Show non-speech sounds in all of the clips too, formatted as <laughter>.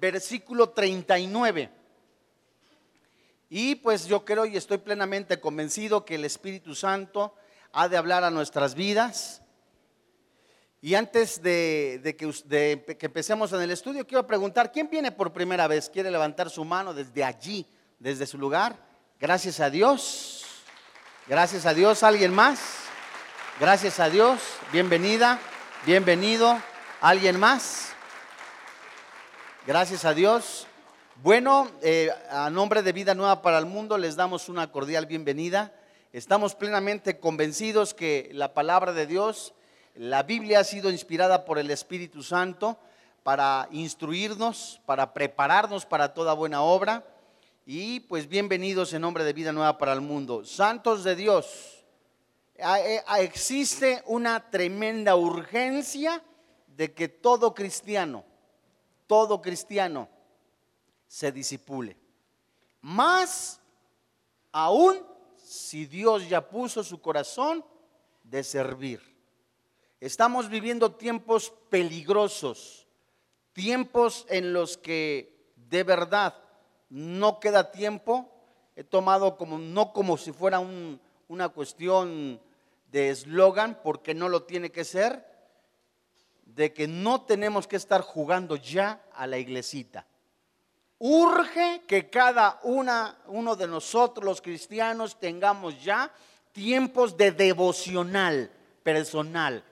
versículo 39. Y pues yo creo y estoy plenamente convencido que el Espíritu Santo ha de hablar a nuestras vidas. Y antes de, que, de, que, empecemos en el estudio, quiero preguntar, ¿quién viene por primera vez? ¿Quiere levantar su mano desde allí, desde su lugar? Gracias a Dios. Gracias a Dios. ¿Alguien más? Gracias a Dios. Bienvenida. Bienvenido. ¿Alguien más? Gracias a Dios. Bueno, eh, a nombre de Vida Nueva para el Mundo les damos una cordial bienvenida. Estamos plenamente convencidos que la palabra de Dios, la Biblia ha sido inspirada por el Espíritu Santo para instruirnos, para prepararnos para toda buena obra. Y pues bienvenidos en nombre de Vida Nueva para el Mundo. Santos de Dios, eh, existe una tremenda urgencia de que todo cristiano, todo cristiano, se disipule. Más aún si Dios ya puso su corazón de servir. Estamos viviendo tiempos peligrosos, tiempos en los que de verdad no queda tiempo. He tomado como, no como si fuera una cuestión de eslogan, porque no lo tiene que ser, de que no tenemos que estar jugando ya a la iglesita. Urge que cada una, uno de nosotros los cristianos tengamos ya tiempos de devocional personal,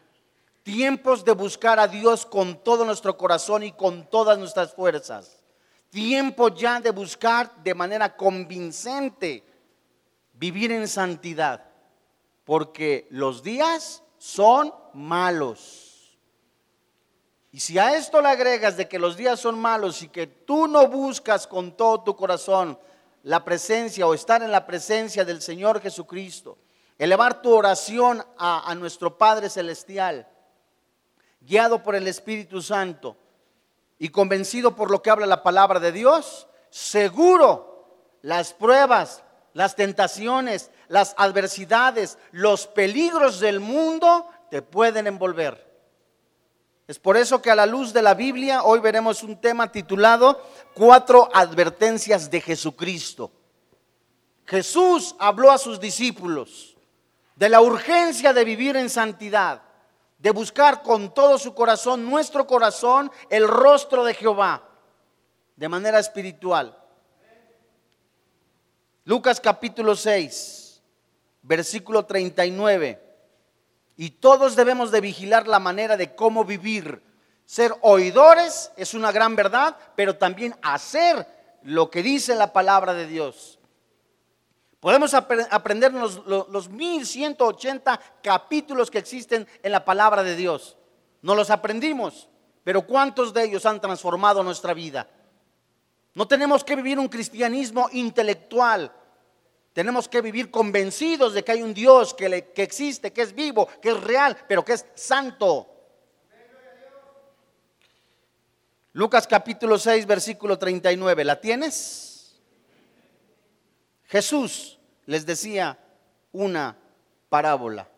tiempos de buscar a Dios con todo nuestro corazón y con todas nuestras fuerzas, tiempo ya de buscar de manera convincente vivir en santidad, porque los días son malos. Y si a esto le agregas de que los días son malos y que tú no buscas con todo tu corazón la presencia o estar en la presencia del Señor Jesucristo, elevar tu oración a, a nuestro Padre Celestial, guiado por el Espíritu Santo y convencido por lo que habla la palabra de Dios, seguro las pruebas, las tentaciones, las adversidades, los peligros del mundo te pueden envolver. Es por eso que a la luz de la Biblia hoy veremos un tema titulado Cuatro advertencias de Jesucristo. Jesús habló a sus discípulos de la urgencia de vivir en santidad, de buscar con todo su corazón, nuestro corazón, el rostro de Jehová, de manera espiritual. Lucas capítulo 6, versículo 39. Y todos debemos de vigilar la manera de cómo vivir. Ser oidores es una gran verdad, pero también hacer lo que dice la palabra de Dios. Podemos aprender los, los 1180 capítulos que existen en la palabra de Dios. No los aprendimos, pero ¿cuántos de ellos han transformado nuestra vida? No tenemos que vivir un cristianismo intelectual, tenemos que vivir convencidos de que hay un Dios que, existe, que es vivo, que es real, pero que es santo. Lucas capítulo 6, versículo 39. ¿La tienes? Jesús les decía una parábola.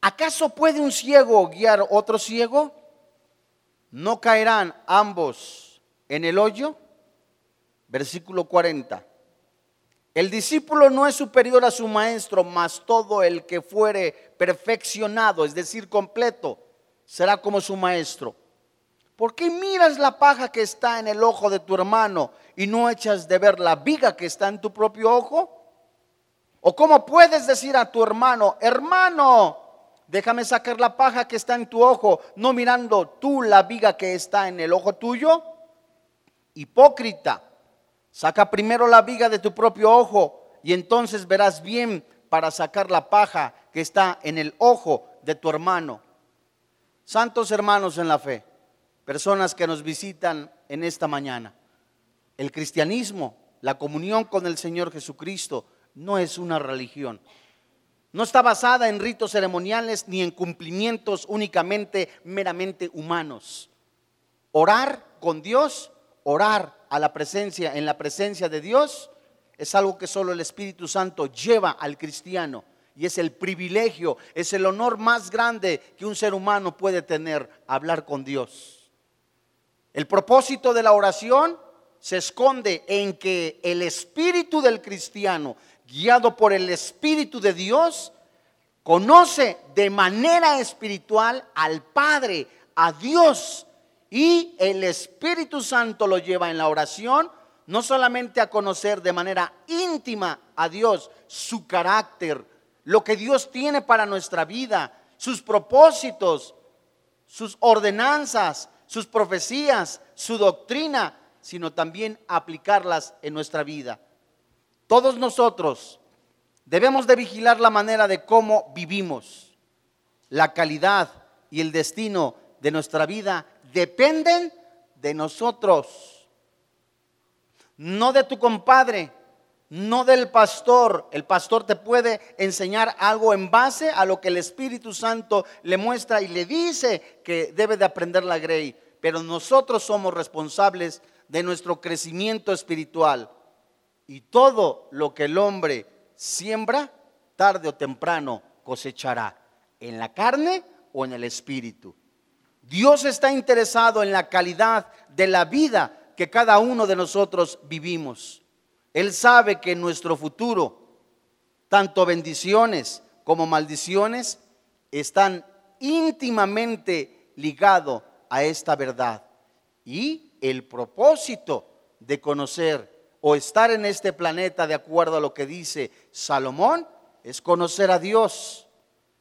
¿Acaso puede un ciego guiar otro ciego? ¿No caerán ambos en el hoyo? Versículo 40. El discípulo no es superior a su maestro, mas todo el que fuere perfeccionado, es decir, completo, será como su maestro. ¿Por qué miras la paja que está en el ojo de tu hermano y no echas de ver la viga que está en tu propio ojo? ¿O cómo puedes decir a tu hermano, hermano, déjame sacar la paja que está en tu ojo, no mirando tú la viga que está en el ojo tuyo? Hipócrita. Saca primero la viga de tu propio ojo y entonces verás bien para sacar la paja que está en el ojo de tu hermano. Santos hermanos en la fe, personas que nos visitan en esta mañana. El cristianismo, la comunión con el Señor Jesucristo, no es una religión. No está basada en ritos ceremoniales ni en cumplimientos únicamente meramente humanos. Orar con Dios, orar a la presencia, en la presencia de Dios, es algo que solo el Espíritu Santo lleva al cristiano. Y es el privilegio, es el honor más grande que un ser humano puede tener, hablar con Dios. El propósito de la oración se esconde en que el espíritu del cristiano, guiado por el espíritu de Dios, conoce de manera espiritual al Padre, a Dios, y el Espíritu Santo lo lleva en la oración no solamente a conocer de manera íntima a Dios, su carácter, lo que Dios tiene para nuestra vida, sus propósitos, sus ordenanzas, sus profecías, su doctrina, sino también aplicarlas en nuestra vida. Todos nosotros debemos de vigilar la manera de cómo vivimos. La calidad y el destino de nuestra vida dependen de nosotros, no de tu compadre, no del pastor. El pastor te puede enseñar algo en base a lo que el Espíritu Santo le muestra y le dice que debe de aprender la grey. Pero nosotros somos responsables de nuestro crecimiento espiritual. Y todo lo que el hombre siembra, tarde o temprano cosechará, en la carne o en el espíritu. Dios está interesado en la calidad de la vida que cada uno de nosotros vivimos. Él sabe que en nuestro futuro, tanto bendiciones como maldiciones están íntimamente ligados a esta verdad. Y el propósito de conocer o estar en este planeta, de acuerdo a lo que dice Salomón, es conocer a Dios.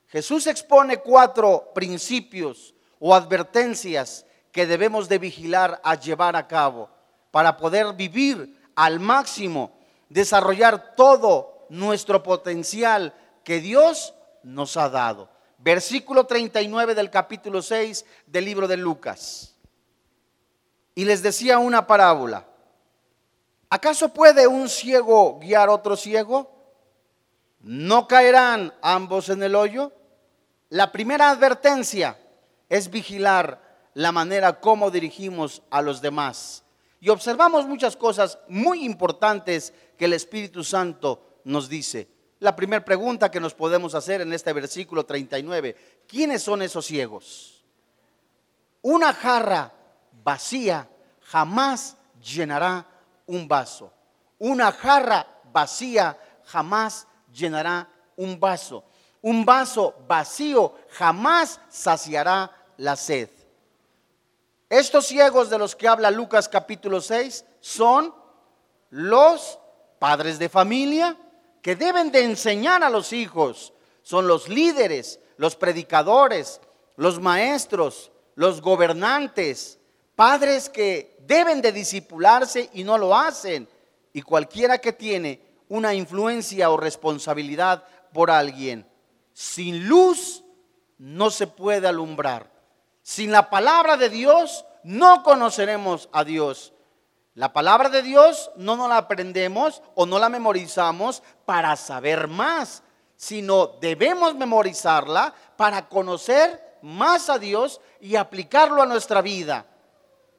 Jesús expone cuatro principios o advertencias que debemos de vigilar a llevar a cabo para poder vivir al máximo, desarrollar todo nuestro potencial que Dios nos ha dado. Versículo 39 del capítulo 6 del libro de Lucas. Y les decía una parábola. ¿Acaso puede un ciego guiar otro ciego? ¿No caerán ambos en el hoyo? La primera advertencia es vigilar la manera como dirigimos a los demás. Y observamos muchas cosas muy importantes que el Espíritu Santo nos dice. La primera pregunta que nos podemos hacer en este versículo 39, ¿quiénes son esos ciegos? Una jarra vacía jamás llenará un vaso. Una jarra vacía jamás llenará un vaso. Un vaso vacío jamás saciará la sed. Estos ciegos de los que habla Lucas capítulo 6 son los padres de familia que deben de enseñar a los hijos. Son los líderes, los predicadores, los maestros, los gobernantes, padres que deben de disipularse y no lo hacen. Y cualquiera que tiene una influencia o responsabilidad por alguien, sin luz no se puede alumbrar. Sin la palabra de Dios no conoceremos a Dios. La palabra de Dios no nos la aprendemos o no la memorizamos para saber más, sino debemos memorizarla para conocer más a Dios y aplicarlo a nuestra vida.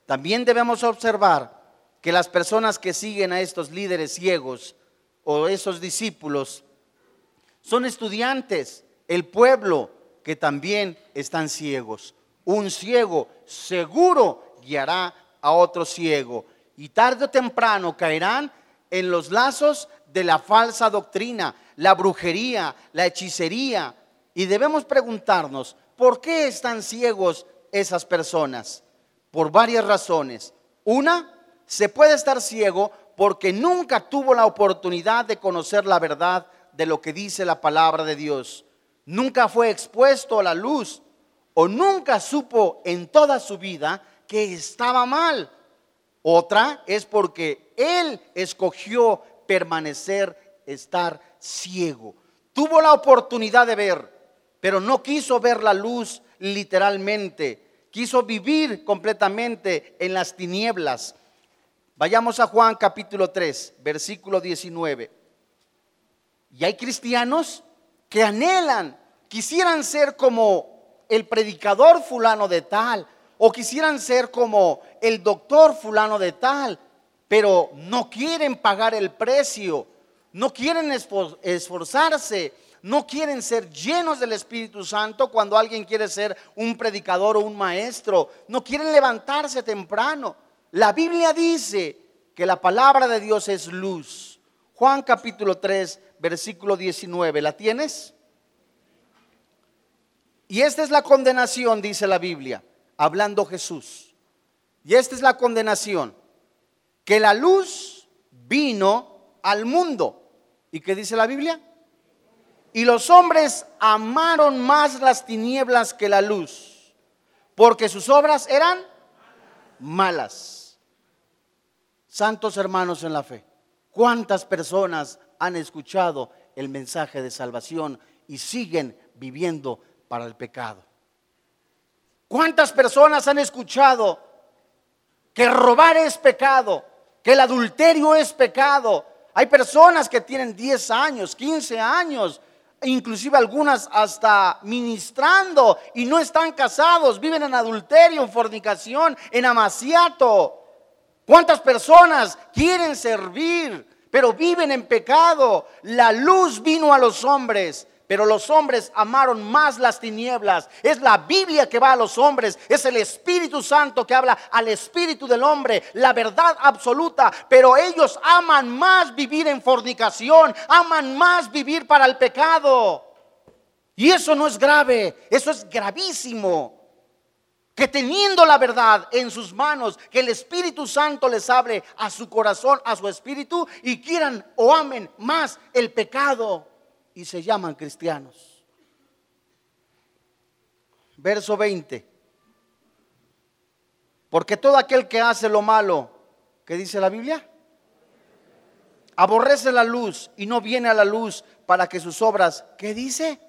También debemos observar que las personas que siguen a estos líderes ciegos o esos discípulos son estudiantes, el pueblo que también están ciegos un ciego seguro guiará a otro ciego. Y tarde o temprano caerán en los lazos de la falsa doctrina, la brujería, la hechicería. Y debemos preguntarnos, ¿por qué están ciegos esas personas? Por varias razones. Una, se puede estar ciego porque nunca tuvo la oportunidad de conocer la verdad de lo que dice la palabra de Dios. Nunca fue expuesto a la luz o nunca supo en toda su vida que estaba mal. Otra es porque él escogió permanecer, estar ciego. Tuvo la oportunidad de ver, pero no quiso ver la luz literalmente. Quiso vivir completamente en las tinieblas. Vayamos a Juan capítulo 3, versículo 19. Y hay cristianos que anhelan, quisieran ser como el predicador fulano de tal, o quisieran ser como el doctor fulano de tal, pero no quieren pagar el precio, no quieren esforzarse, no quieren ser llenos del Espíritu Santo cuando alguien quiere ser un predicador o un maestro, no quieren levantarse temprano. La Biblia dice que la palabra de Dios es luz. Juan capítulo 3, versículo 19, ¿la tienes? Y esta es la condenación, dice la Biblia, hablando Jesús. Y esta es la condenación, que la luz vino al mundo. ¿Y qué dice la Biblia? Y los hombres amaron más las tinieblas que la luz, porque sus obras eran malas. Santos hermanos en la fe, ¿cuántas personas han escuchado el mensaje de salvación y siguen viviendo para el pecado. ¿Cuántas personas han escuchado que robar es pecado, que el adulterio es pecado? Hay personas que tienen 10 años, 15 años, inclusive algunas hasta ministrando y no están casados, viven en adulterio, en fornicación, en amaciato. ¿Cuántas personas quieren servir, pero viven en pecado? La luz vino a los hombres pero los hombres amaron más las tinieblas. Es la Biblia que va a los hombres. Es el Espíritu Santo que habla al Espíritu del hombre. La verdad absoluta. Pero ellos aman más vivir en fornicación. Aman más vivir para el pecado. Y eso no es grave. Eso es gravísimo. Que teniendo la verdad en sus manos, que el Espíritu Santo les abre a su corazón, a su espíritu, y quieran o amen más el pecado y se llaman cristianos. Verso 20. Porque todo aquel que hace lo malo, ¿qué dice la Biblia? Aborrece la luz y no viene a la luz para que sus obras, ¿qué dice?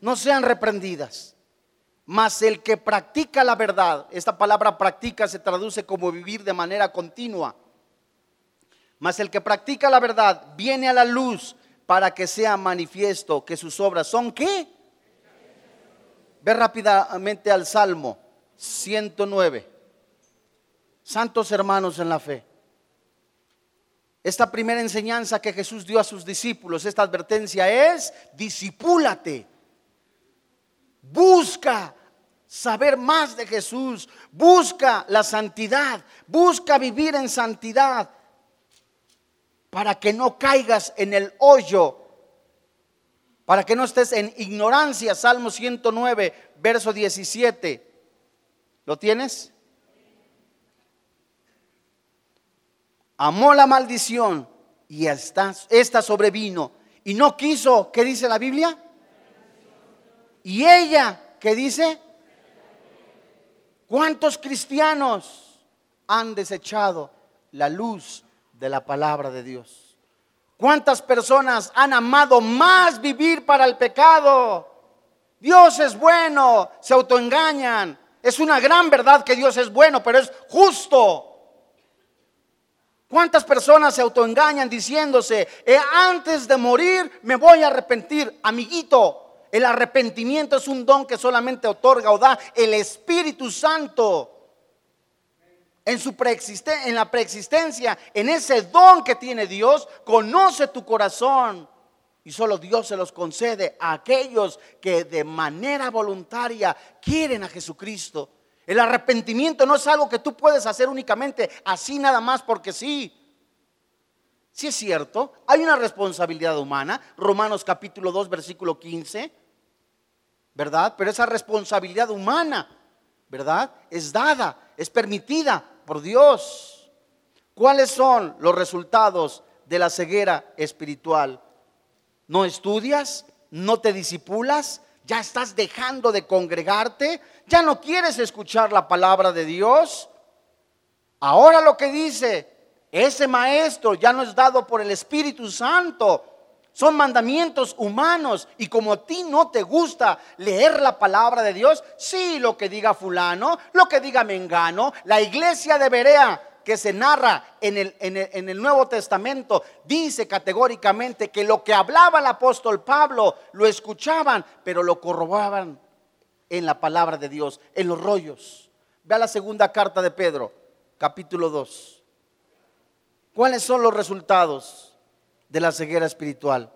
No sean reprendidas. Mas el que practica la verdad, esta palabra practica se traduce como vivir de manera continua. Mas el que practica la verdad viene a la luz para que sea manifiesto que sus obras son qué? Ve rápidamente al Salmo 109. Santos hermanos en la fe. Esta primera enseñanza que Jesús dio a sus discípulos, esta advertencia es, disipúlate. Busca saber más de Jesús. Busca la santidad. Busca vivir en santidad para que no caigas en el hoyo, para que no estés en ignorancia. Salmo 109, verso 17. ¿Lo tienes? Amó la maldición y esta, sobrevino y no quiso, ¿qué dice la Biblia? Y ella, ¿qué dice? ¿Cuántos cristianos han desechado la luz de la palabra de Dios. ¿Cuántas personas han amado más vivir para el pecado? Dios es bueno, se autoengañan. Es una gran verdad que Dios es bueno, pero es justo. ¿Cuántas personas se autoengañan diciéndose, eh, antes de morir me voy a arrepentir? Amiguito, el arrepentimiento es un don que solamente otorga o da el Espíritu Santo en, su en la preexistencia, en ese don que tiene Dios, conoce tu corazón. Y solo Dios se los concede a aquellos que de manera voluntaria quieren a Jesucristo. El arrepentimiento no es algo que tú puedes hacer únicamente así nada más porque sí. Sí es cierto, hay una responsabilidad humana, Romanos capítulo 2, versículo 15, ¿verdad? Pero esa responsabilidad humana, ¿verdad? Es dada, es permitida por Dios. ¿Cuáles son los resultados de la ceguera espiritual? ¿No estudias? ¿No te disipulas? ¿Ya estás dejando de congregarte? ¿Ya no quieres escuchar la palabra de Dios? Ahora lo que dice, ese maestro ya no es dado por el Espíritu Santo. Son mandamientos humanos y como a ti no te gusta leer la palabra de Dios, sí, lo que diga fulano, lo que diga Mengano, la iglesia de Berea que se narra en el, en el, Nuevo Testamento dice categóricamente que lo que hablaba el apóstol Pablo lo escuchaban, pero lo corroboraban en la palabra de Dios, en los rollos. Ve a la segunda carta de Pedro, capítulo 2. ¿Cuáles son los resultados? De la ceguera espiritual.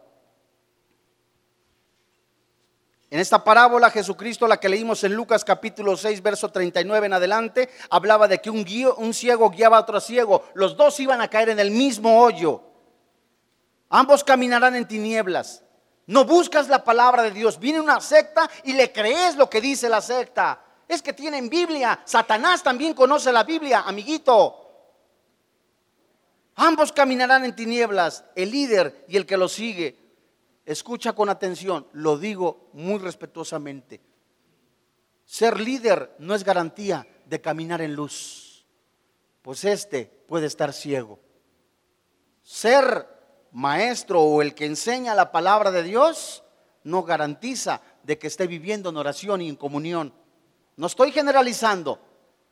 En esta parábola Jesucristo, la que leímos en Lucas capítulo 6, verso 39 en adelante, hablaba de que un, un ciego guiaba a otro ciego. Los dos iban a caer en el mismo hoyo. Ambos caminarán en tinieblas. No buscas la palabra de Dios. Viene una secta y le crees lo que dice la secta. Es que tienen Biblia. Satanás también conoce la Biblia, amiguito. Ambos caminarán en tinieblas, el líder y el que lo sigue. Escucha con atención, lo digo muy respetuosamente. Ser líder no es garantía de caminar en luz, pues este puede estar ciego. Ser maestro o el que enseña la palabra de Dios no garantiza de que esté viviendo en oración y en comunión. No estoy generalizando,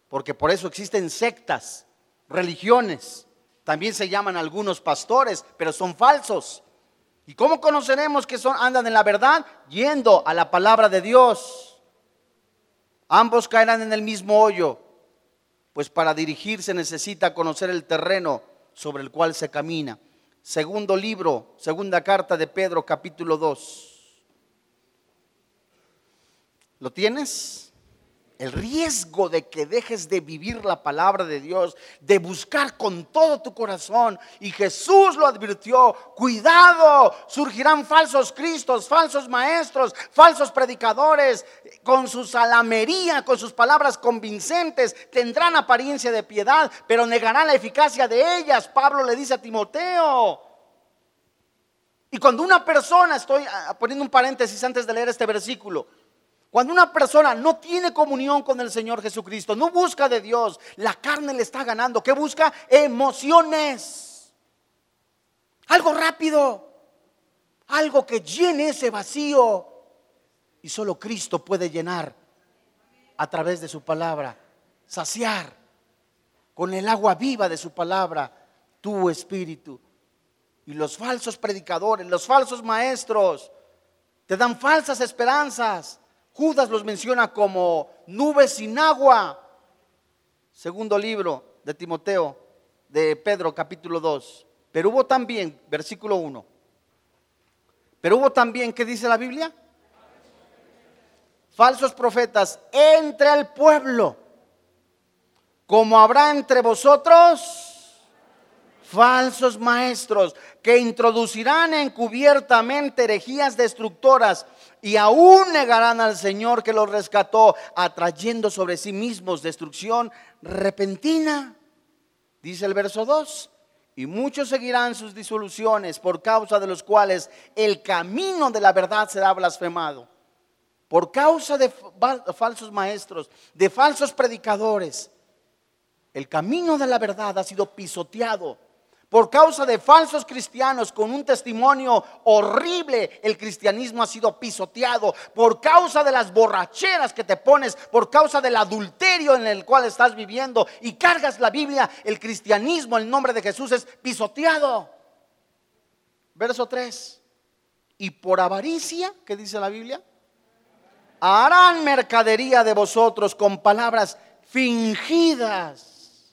porque por eso existen sectas, religiones. También se llaman algunos pastores, pero son falsos. ¿Y cómo conoceremos que son, andan en la verdad? Yendo a la palabra de Dios. Ambos caerán en el mismo hoyo, pues para dirigirse necesita conocer el terreno sobre el cual se camina. Segundo libro, segunda carta de Pedro, capítulo 2. ¿Lo tienes? El riesgo de que dejes de vivir la palabra de Dios, de buscar con todo tu corazón. Y Jesús lo advirtió, cuidado, surgirán falsos cristos, falsos maestros, falsos predicadores, con su salamería, con sus palabras convincentes, tendrán apariencia de piedad, pero negarán la eficacia de ellas. Pablo le dice a Timoteo. Y cuando una persona, estoy ah, poniendo un paréntesis antes de leer este versículo, cuando una persona no tiene comunión con el Señor Jesucristo, no busca de Dios, la carne le está ganando. ¿Qué busca? Emociones. Algo rápido. Algo que llene ese vacío. Y solo Cristo puede llenar a través de su palabra. Saciar con el agua viva de su palabra tu espíritu. Y los falsos predicadores, los falsos maestros, te dan falsas esperanzas Judas los menciona como nubes sin agua. Segundo libro de Timoteo, de Pedro capítulo 2. Pero hubo también, versículo 1. Pero hubo también, ¿qué dice la Biblia? Falsos profetas entre el pueblo, como habrá entre vosotros falsos maestros que introducirán encubiertamente herejías destructoras y aún negarán al Señor que los rescató, atrayendo sobre sí mismos destrucción repentina. Dice el verso 2. Y muchos seguirán sus disoluciones por causa de los cuales el camino de la verdad será blasfemado. Por causa de falsos maestros, de falsos predicadores, el camino de la verdad ha sido pisoteado por causa de falsos cristianos con un testimonio horrible, el cristianismo ha sido pisoteado. Por causa de las borracheras que te pones, por causa del adulterio en el cual estás viviendo y cargas la Biblia, el cristianismo, el nombre de Jesús es pisoteado. Verso 3. Y por avaricia, ¿qué dice la Biblia? Harán mercadería de vosotros con palabras fingidas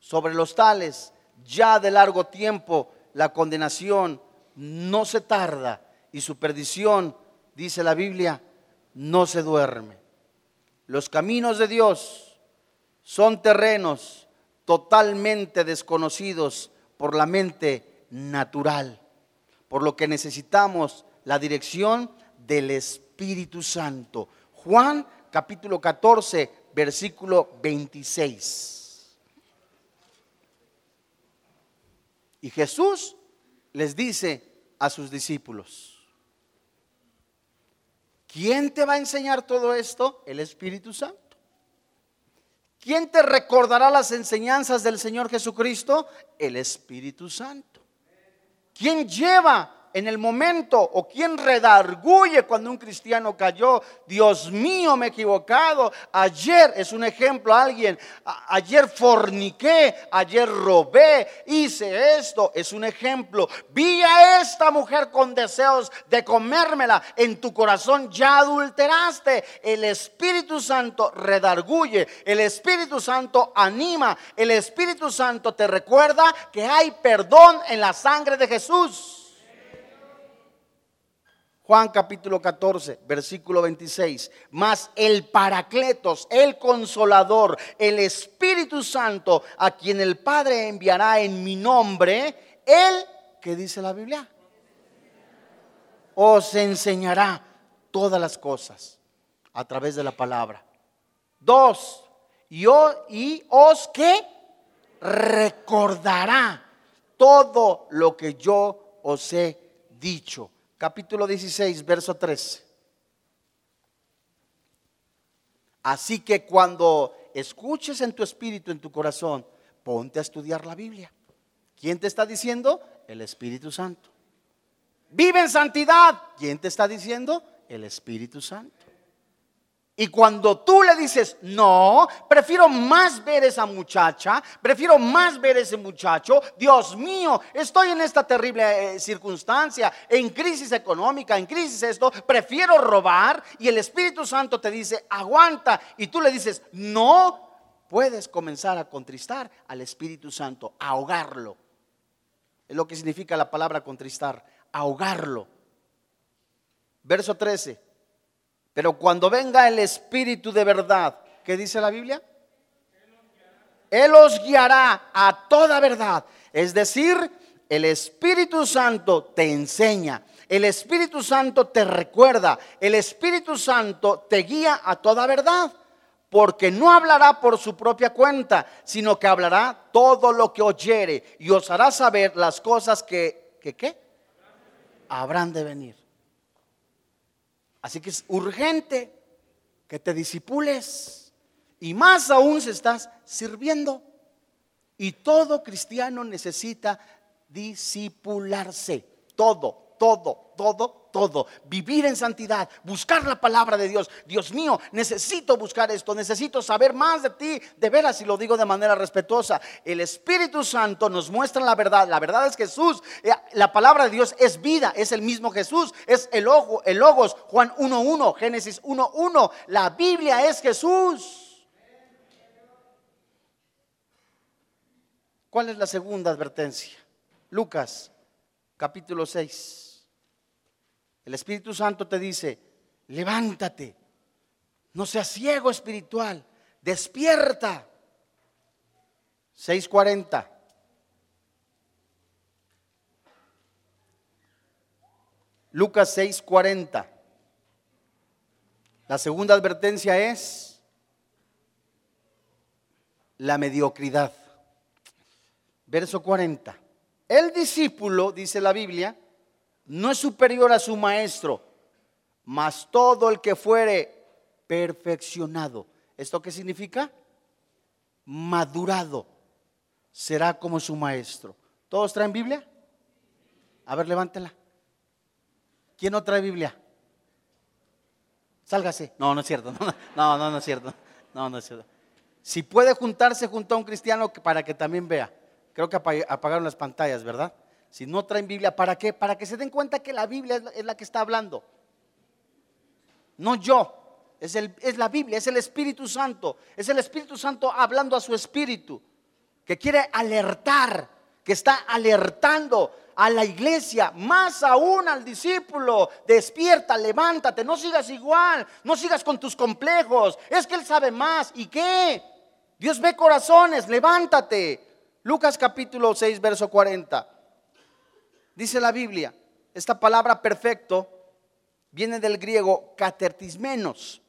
sobre los tales ya de largo tiempo la condenación no se tarda y su perdición, dice la Biblia, no se duerme. Los caminos de Dios son terrenos totalmente desconocidos por la mente natural, por lo que necesitamos la dirección del Espíritu Santo. Juan capítulo 14, versículo 26. Y Jesús les dice a sus discípulos, ¿quién te va a enseñar todo esto? El Espíritu Santo. ¿Quién te recordará las enseñanzas del Señor Jesucristo? El Espíritu Santo. ¿Quién lleva en el momento o quien redarguye cuando un cristiano cayó, Dios mío, me he equivocado. Ayer es un ejemplo, alguien, ayer forniqué, ayer robé, hice esto, es un ejemplo. Vi a esta mujer con deseos de comérmela, en tu corazón ya adulteraste. El Espíritu Santo redarguye, el Espíritu Santo anima, el Espíritu Santo te recuerda que hay perdón en la sangre de Jesús. Juan capítulo 14, versículo 26. Mas el Paracletos, el Consolador, el Espíritu Santo, a quien el Padre enviará en mi nombre, él, ¿qué dice la Biblia? Os enseñará todas las cosas a través de la palabra. Dos, y, y os que recordará todo lo que yo os he dicho capítulo 16, verso 13. Así que cuando escuches en tu espíritu, en tu corazón, ponte a estudiar la Biblia. ¿Quién te está diciendo? El Espíritu Santo. Vive en santidad. ¿Quién te está diciendo? El Espíritu Santo. Y cuando tú le dices, no, prefiero más ver esa muchacha, prefiero más ver ese muchacho, Dios mío, estoy en esta terrible eh, circunstancia, en crisis económica, en crisis esto, prefiero robar y el Espíritu Santo te dice, aguanta, y tú le dices, no, puedes comenzar a contristar al Espíritu Santo, ahogarlo. Es lo que significa la palabra contristar, ahogarlo. Verso 13. Pero cuando venga el Espíritu de verdad, ¿qué dice la Biblia? Él os guiará a toda verdad. Es decir, el Espíritu Santo te enseña, el Espíritu Santo te recuerda, el Espíritu Santo te guía a toda verdad. Porque no hablará por su propia cuenta, sino que hablará todo lo que oyere y os hará saber las cosas que, que ¿qué? Habrán de venir. Así que es urgente que te disipules y más aún si estás sirviendo. Y todo cristiano necesita disipularse. Todo, todo, todo, todo. Vivir en santidad, buscar la palabra de Dios. Dios mío, necesito buscar esto, necesito saber más de ti. De veras, y lo digo de manera respetuosa, el Espíritu Santo nos muestra la verdad. La verdad es Jesús. Eh, la palabra de Dios es vida, es el mismo Jesús, es el ojo, el logos. Juan 1.1, Génesis 1.1. La Biblia es Jesús. ¿Cuál es la segunda advertencia? Lucas capítulo 6. El Espíritu Santo te dice, levántate, no seas ciego espiritual, despierta. 640. Lucas 6:40. La segunda advertencia es la mediocridad. Verso 40. El discípulo, dice la Biblia, no es superior a su maestro, mas todo el que fuere perfeccionado. ¿Esto qué significa? Madurado será como su maestro. ¿Todos traen Biblia? A ver, levántela. ¿Quién no trae Biblia? Sálgase. No, no es cierto. <laughs> No, no, no, es cierto. No, no es cierto. Si puede juntarse junto a un cristiano para que también vea. Creo que apagaron las pantallas, ¿verdad? Si no traen Biblia, ¿para qué? Para que se den cuenta que la Biblia es la, que está hablando. No yo. Es, el, es la Biblia, es el Espíritu Santo. Es el Espíritu Santo hablando a su espíritu. Que quiere alertar, que está alertando a la iglesia, más aún al discípulo. Despierta, levántate, no sigas igual, no sigas con tus complejos. Es que Él sabe más. ¿Y qué? Dios ve corazones, levántate. Lucas capítulo 6, verso 40. Dice la Biblia, esta palabra perfecto viene del griego catertismenos,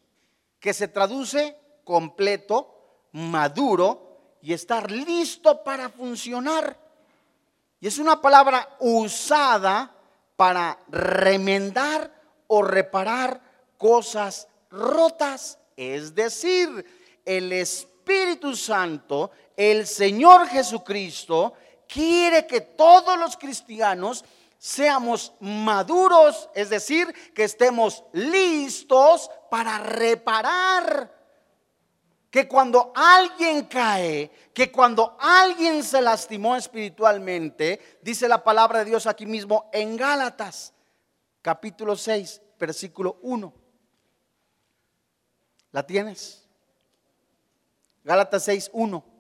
que se traduce completo, maduro y estar listo para funcionar. Y es una palabra usada para remendar o reparar cosas rotas. Es decir, el Espíritu Santo, el Señor Jesucristo, quiere que todos los cristianos seamos maduros, es decir, que estemos listos para reparar. Que cuando alguien cae, que cuando alguien se lastimó espiritualmente, dice la palabra de Dios aquí mismo en Gálatas, capítulo 6, versículo 1. ¿La tienes? Gálatas 6, 1.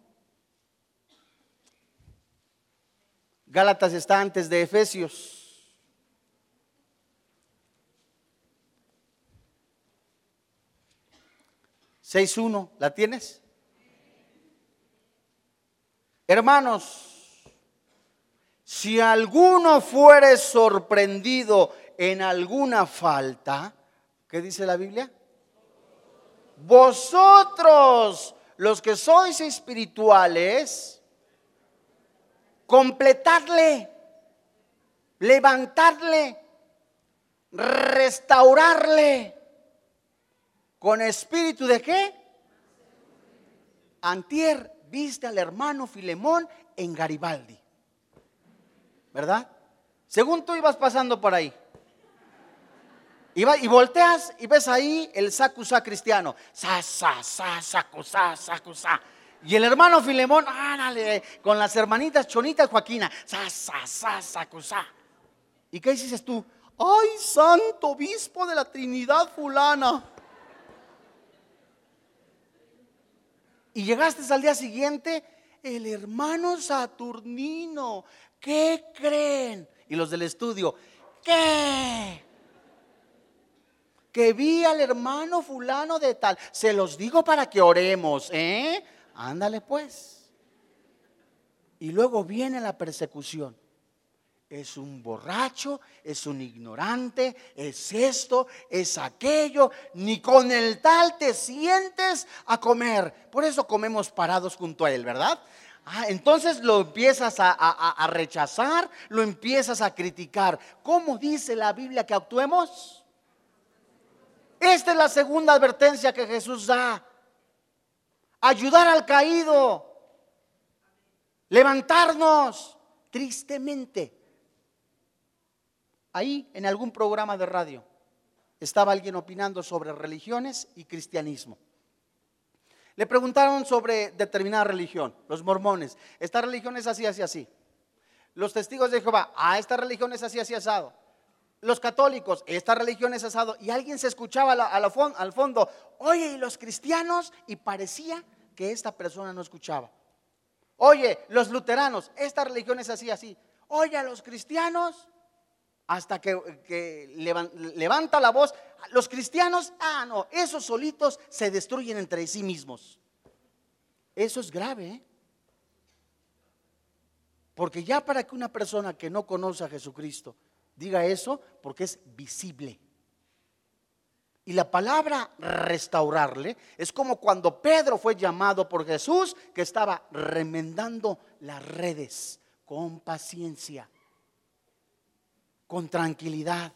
Gálatas está antes de Efesios. Seis uno, ¿la tienes? Hermanos, si alguno fuere sorprendido en alguna falta, ¿qué dice la Biblia? Vosotros, los que sois espirituales, completadle, levantadle, restaurarle. ¿Con espíritu de qué? Antier viste al hermano Filemón en Garibaldi. ¿Verdad? Según tú ibas pasando por ahí. Y, y volteas y ves ahí el sacusá cristiano. Sa, sa, sa, sacusá, sacusá. Y el hermano Filemón, árale, con las hermanitas chonitas Joaquina. Sa, sa, sa. ¿Y qué dices tú? Ay, santo obispo de la Trinidad fulana. Y llegaste al día siguiente, el hermano Saturnino, ¿qué creen? Y los del estudio, ¿qué? Que vi al hermano fulano de tal. Se los digo para que oremos, ¿eh? Ándale pues. Y luego viene la persecución es un borracho, es un ignorante, es esto, es aquello, ni con el tal te sientes a comer. Por eso comemos parados junto a él, ¿verdad? Ah, entonces lo empiezas a, a, rechazar, lo empiezas a criticar. ¿Cómo dice la Biblia que actuemos? Esta es la segunda advertencia que Jesús da. Ayudar al caído, levantarnos tristemente Ahí, en algún programa de radio, estaba alguien opinando sobre religiones y cristianismo. Le preguntaron sobre determinada religión, los mormones. Esta religión es así, así, así. Los testigos de Jehová, ah, esta religión es así, así, asado. Los católicos, esta religión es asado. Y alguien se escuchaba al fondo, oye, ¿y los cristianos? Y parecía que esta persona no escuchaba. Oye, los luteranos, esta religión es así, así. Oye, a los cristianos, hasta que, levanta la voz. Los cristianos, ah, no, esos solitos se destruyen entre sí mismos. Eso es grave. ¿eh? Porque ya para que una persona que no conoce a Jesucristo diga eso, porque es visible. Y la palabra restaurarle es como cuando Pedro fue llamado por Jesús, que estaba remendando las redes con paciencia con tranquilidad.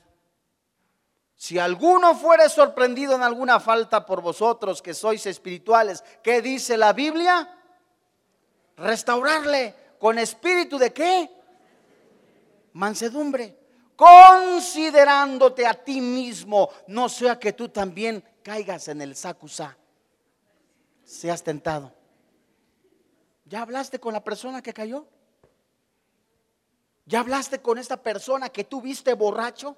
Si alguno fuere sorprendido en alguna falta por vosotros que sois espirituales, ¿qué dice la Biblia? Restaurarle con espíritu de qué? Mansedumbre. Considerándote a ti mismo, no sea que tú también caigas en el sacusá. Seas tentado. ¿Ya hablaste con la persona que cayó? ¿Ya hablaste con esta persona que tú viste borracho?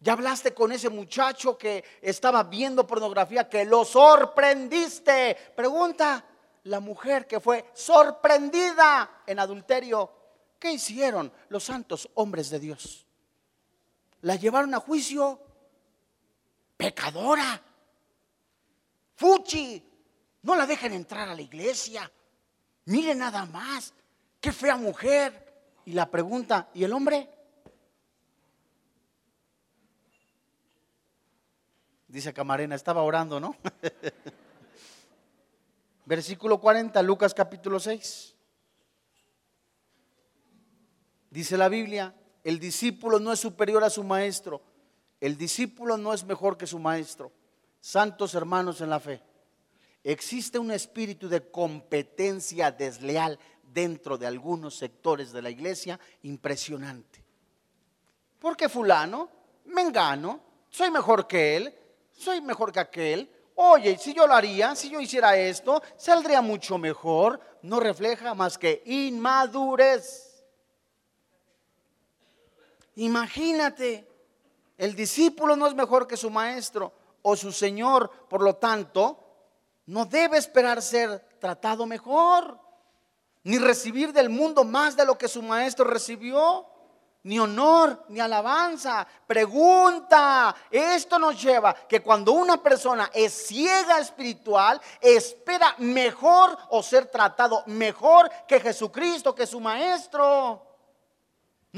¿Ya hablaste con ese muchacho que estaba viendo pornografía que lo sorprendiste? Pregunta la mujer que fue sorprendida en adulterio. ¿Qué hicieron los santos hombres de Dios? La llevaron a juicio. Pecadora. Fuchi. No la dejen entrar a la iglesia. Mire nada más. Qué fea mujer. Y la pregunta, ¿y el hombre? Dice Camarena, estaba orando, ¿no? <laughs> Versículo 40, Lucas capítulo 6. Dice la Biblia, el discípulo no es superior a su maestro, el discípulo no es mejor que su maestro. Santos hermanos en la fe, existe un espíritu de competencia desleal dentro de algunos sectores de la iglesia impresionante. Porque fulano, mengano, soy mejor que él, soy mejor que aquel. Oye, si yo lo haría, si yo hiciera esto, saldría mucho mejor. No refleja más que inmadurez. Imagínate, el discípulo no es mejor que su maestro o su señor, por lo tanto, no debe esperar ser tratado mejor ni recibir del mundo más de lo que su maestro recibió, ni honor, ni alabanza. Pregunta. Esto nos lleva que cuando una persona es ciega espiritual, espera mejor o ser tratado mejor que Jesucristo, que su maestro.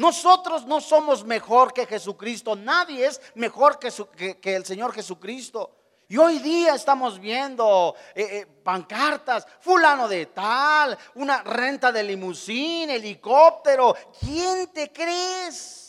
Nosotros no somos mejor que Jesucristo. Nadie es mejor que, que el Señor Jesucristo. Y hoy día estamos viendo eh, eh, pancartas, fulano de tal, una renta de limusín, helicóptero. ¿Quién te crees?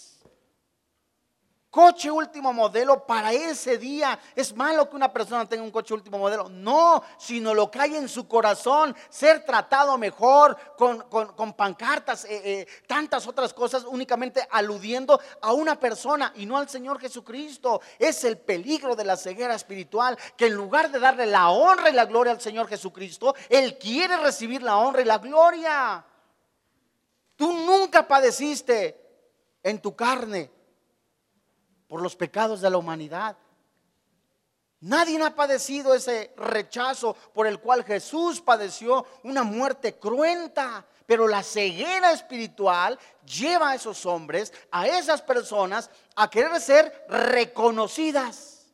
Coche último modelo para ese día. ¿Es malo que una persona tenga un coche último modelo? No, sino lo que hay en su corazón, ser tratado mejor con, pancartas, eh, eh, tantas otras cosas, únicamente aludiendo a una persona y no al Señor Jesucristo. Es el peligro de la ceguera espiritual, que en lugar de darle la honra y la gloria al Señor Jesucristo, Él quiere recibir la honra y la gloria. Tú nunca padeciste en tu carne por los pecados de la humanidad. Nadie ha padecido ese rechazo por el cual Jesús padeció una muerte cruenta. Pero la ceguera espiritual lleva a esos hombres, a esas personas, a querer ser reconocidas.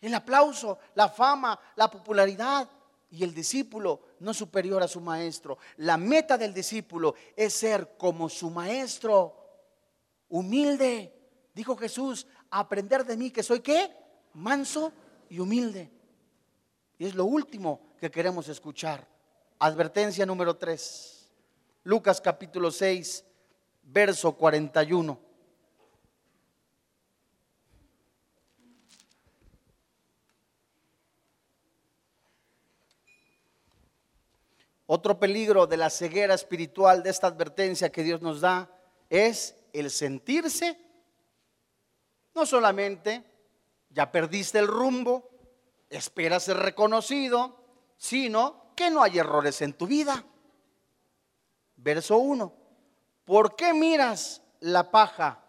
El aplauso, la fama, la popularidad y el discípulo no superior a su maestro. La meta del discípulo es ser como su maestro, humilde, Dijo Jesús, aprender de mí que soy qué? Manso y humilde. Y es lo último que queremos escuchar. Advertencia número 3. Lucas capítulo 6, verso 41. Otro peligro de la ceguera espiritual de esta advertencia que Dios nos da es el sentirse no solamente ya perdiste el rumbo, esperas ser reconocido, sino que no hay errores en tu vida. Verso 1. ¿Por qué miras la paja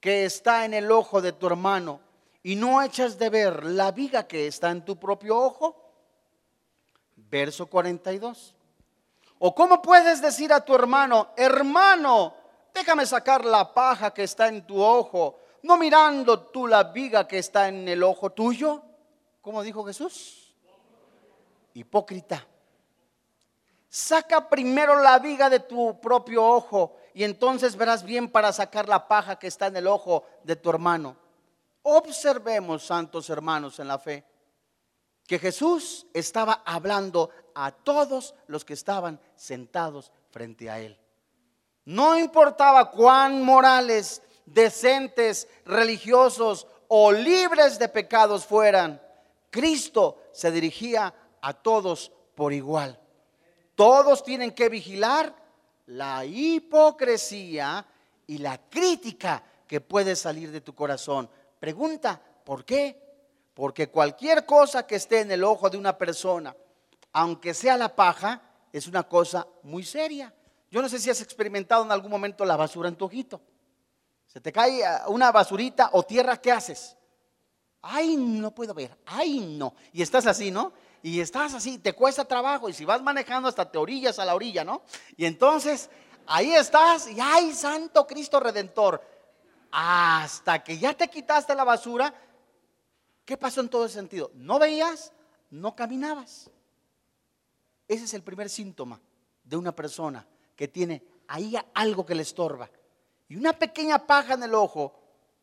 que está en el ojo de tu hermano y no echas de ver la viga que está en tu propio ojo? Verso 42. ¿O cómo puedes decir a tu hermano, hermano, déjame sacar la paja que está en tu ojo no mirando tú la viga que está en el ojo tuyo, como dijo Jesús. Hipócrita. Saca primero la viga de tu propio ojo y entonces verás bien para sacar la paja que está en el ojo de tu hermano. Observemos, santos hermanos en la fe, que Jesús estaba hablando a todos los que estaban sentados frente a él. No importaba cuán morales decentes, religiosos o libres de pecados fueran, Cristo se dirigía a todos por igual. Todos tienen que vigilar la hipocresía y la crítica que puede salir de tu corazón. Pregunta, ¿por qué? Porque cualquier cosa que esté en el ojo de una persona, aunque sea la paja, es una cosa muy seria. Yo no sé si has experimentado en algún momento la basura en tu ojito. Se te cae ah, una basurita o tierra, ¿qué haces? Ay, no puedo ver. Ay, no. Y estás así, ¿no? Y estás así, te cuesta trabajo. Y si vas manejando hasta te orillas a la orilla, ¿no? Y entonces ahí estás y ay, Santo Cristo Redentor. Hasta que ya te quitaste la basura, ¿qué pasó en todo ese sentido? No veías, no caminabas. Ese es el primer síntoma de una persona que tiene ahí algo que le estorba. Y una pequeña paja en el ojo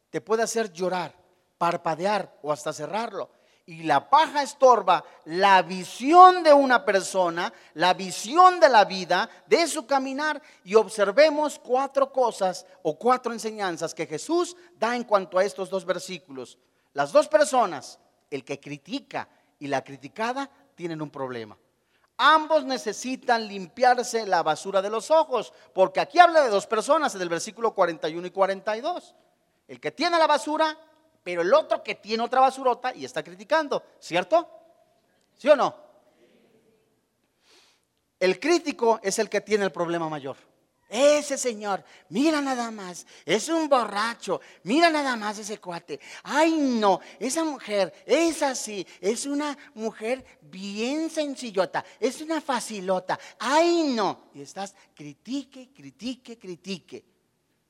te puede hacer llorar, parpadear o hasta cerrarlo. Y la paja estorba la visión de una persona, la visión de la vida, de su caminar. Y observemos cuatro cosas o cuatro enseñanzas que Jesús da en cuanto a estos dos versículos. Las dos personas, el que critica y la criticada, tienen un problema. Ambos necesitan limpiarse la basura de los ojos, porque aquí habla de dos personas en el versículo 41 y 42. El que tiene la basura, pero el otro que tiene otra basurota y está criticando, ¿cierto? ¿Sí o no? El crítico es el que tiene el problema mayor. Ese señor, mira nada más, es un borracho, mira nada más ese cuate. Ay, no, esa mujer es así, es una mujer bien sencillota, es una facilota. Ay, no. Y estás critique, critique, critique.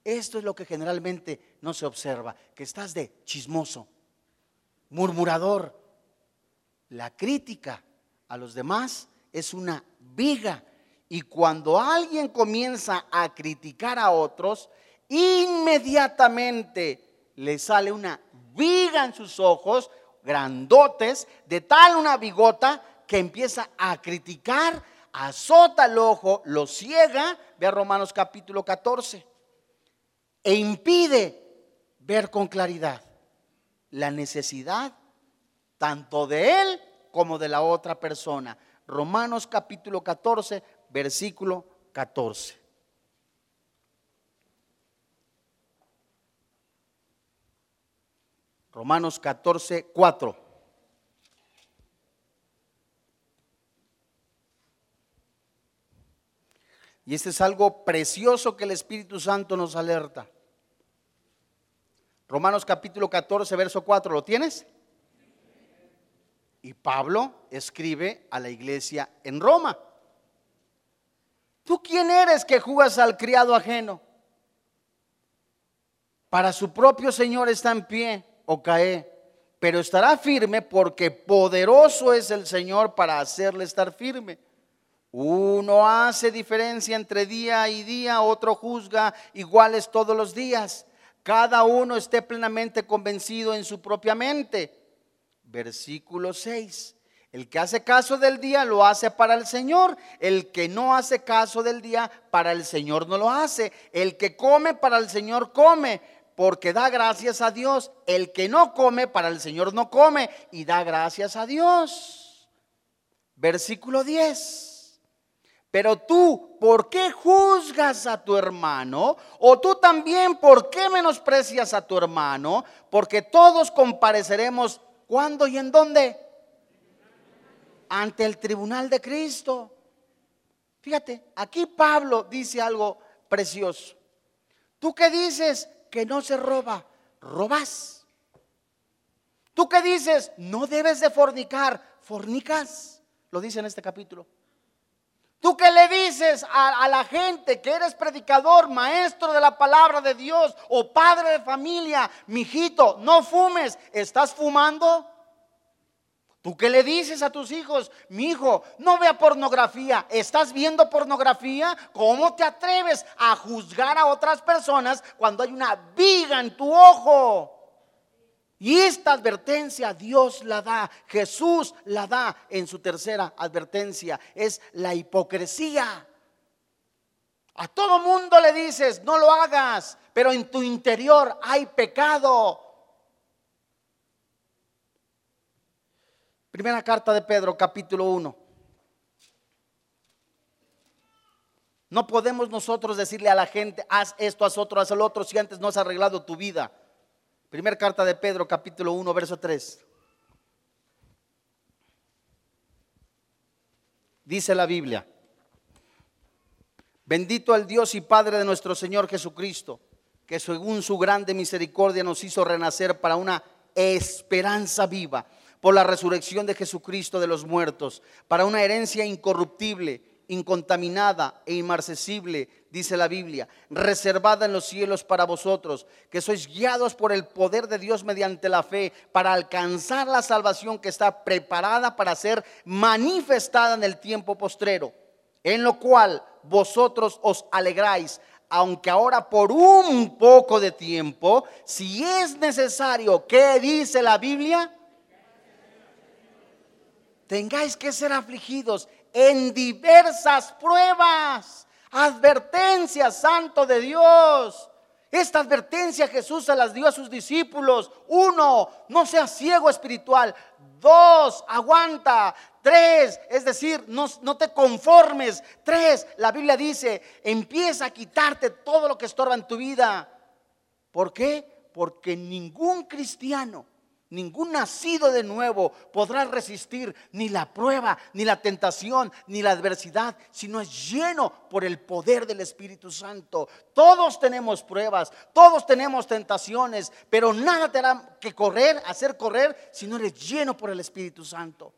Esto es lo que generalmente no se observa, que estás de chismoso, murmurador. La crítica a los demás es una viga. Y cuando alguien comienza a criticar a otros, inmediatamente le sale una viga en sus ojos, grandotes, de tal una bigota que empieza a criticar, azota el ojo, lo ciega, ve a Romanos capítulo 14, e impide ver con claridad la necesidad tanto de él como de la otra persona. Romanos capítulo 14, versículo 14. Romanos 14, 4. Y este es algo precioso que el Espíritu Santo nos alerta. Romanos capítulo 14, verso 4, ¿lo tienes? Y Pablo escribe a la iglesia en Roma. ¿Tú quién eres que jugas al criado ajeno? Para su propio Señor está en pie o cae, pero estará firme porque poderoso es el Señor para hacerle estar firme. Uno hace diferencia entre día y día, otro juzga iguales todos los días. Cada uno esté plenamente convencido en su propia mente versículo 6. El que hace caso del día lo hace para el Señor. El que no hace caso del día para el Señor no lo hace. El que come para el Señor come porque da gracias a Dios. El que no come para el Señor no come y da gracias a Dios. Versículo 10. Pero tú, ¿por qué juzgas a tu hermano? O tú también, ¿por qué menosprecias a tu hermano? Porque todos compareceremos ¿Cuándo y en dónde? Ante el tribunal de Cristo. Fíjate, aquí Pablo dice algo precioso. ¿Tú qué dices? Que no se roba, robas. ¿Tú qué dices? No debes de fornicar, fornicas. Lo dice en este capítulo. ¿Tú qué le dices a, a, la gente que eres predicador, maestro de la palabra de Dios o padre de familia? Mijito, no fumes. ¿Estás fumando? ¿Tú qué le dices a tus hijos? Mi hijo, no vea pornografía. ¿Estás viendo pornografía? ¿Cómo te atreves a juzgar a otras personas cuando hay una viga en tu ojo? Y esta advertencia Dios la da, Jesús la da en su tercera advertencia, es la hipocresía. A todo mundo le dices, no lo hagas, pero en tu interior hay pecado. Primera carta de Pedro, capítulo 1. No podemos nosotros decirle a la gente, haz esto, haz otro, haz el otro, si antes no has arreglado tu vida. Primera carta de Pedro, capítulo 1, verso 3. Dice la Biblia, bendito el Dios y Padre de nuestro Señor Jesucristo, que según su grande misericordia nos hizo renacer para una esperanza viva por la resurrección de Jesucristo de los muertos, para una herencia incorruptible incontaminada e inmarcesible, dice la Biblia, reservada en los cielos para vosotros, que sois guiados por el poder de Dios mediante la fe, para alcanzar la salvación que está preparada para ser manifestada en el tiempo postrero, en lo cual vosotros os alegráis, aunque ahora por un poco de tiempo, si es necesario, ¿qué dice la Biblia? Tengáis que ser afligidos en diversas pruebas. Advertencia, santo de Dios. Esta advertencia Jesús se las dio a sus discípulos. Uno, no seas ciego espiritual. Dos, aguanta. Tres, es decir, no, no, te conformes. Tres, la Biblia dice, empieza a quitarte todo lo que estorba en tu vida. ¿Por qué? Porque ningún cristiano Ningún nacido de nuevo podrá resistir ni la prueba, ni la tentación, ni la adversidad, si no es lleno por el poder del Espíritu Santo. Todos tenemos pruebas, todos tenemos tentaciones, pero nada te hará que correr, hacer correr, si no eres lleno por el Espíritu Santo.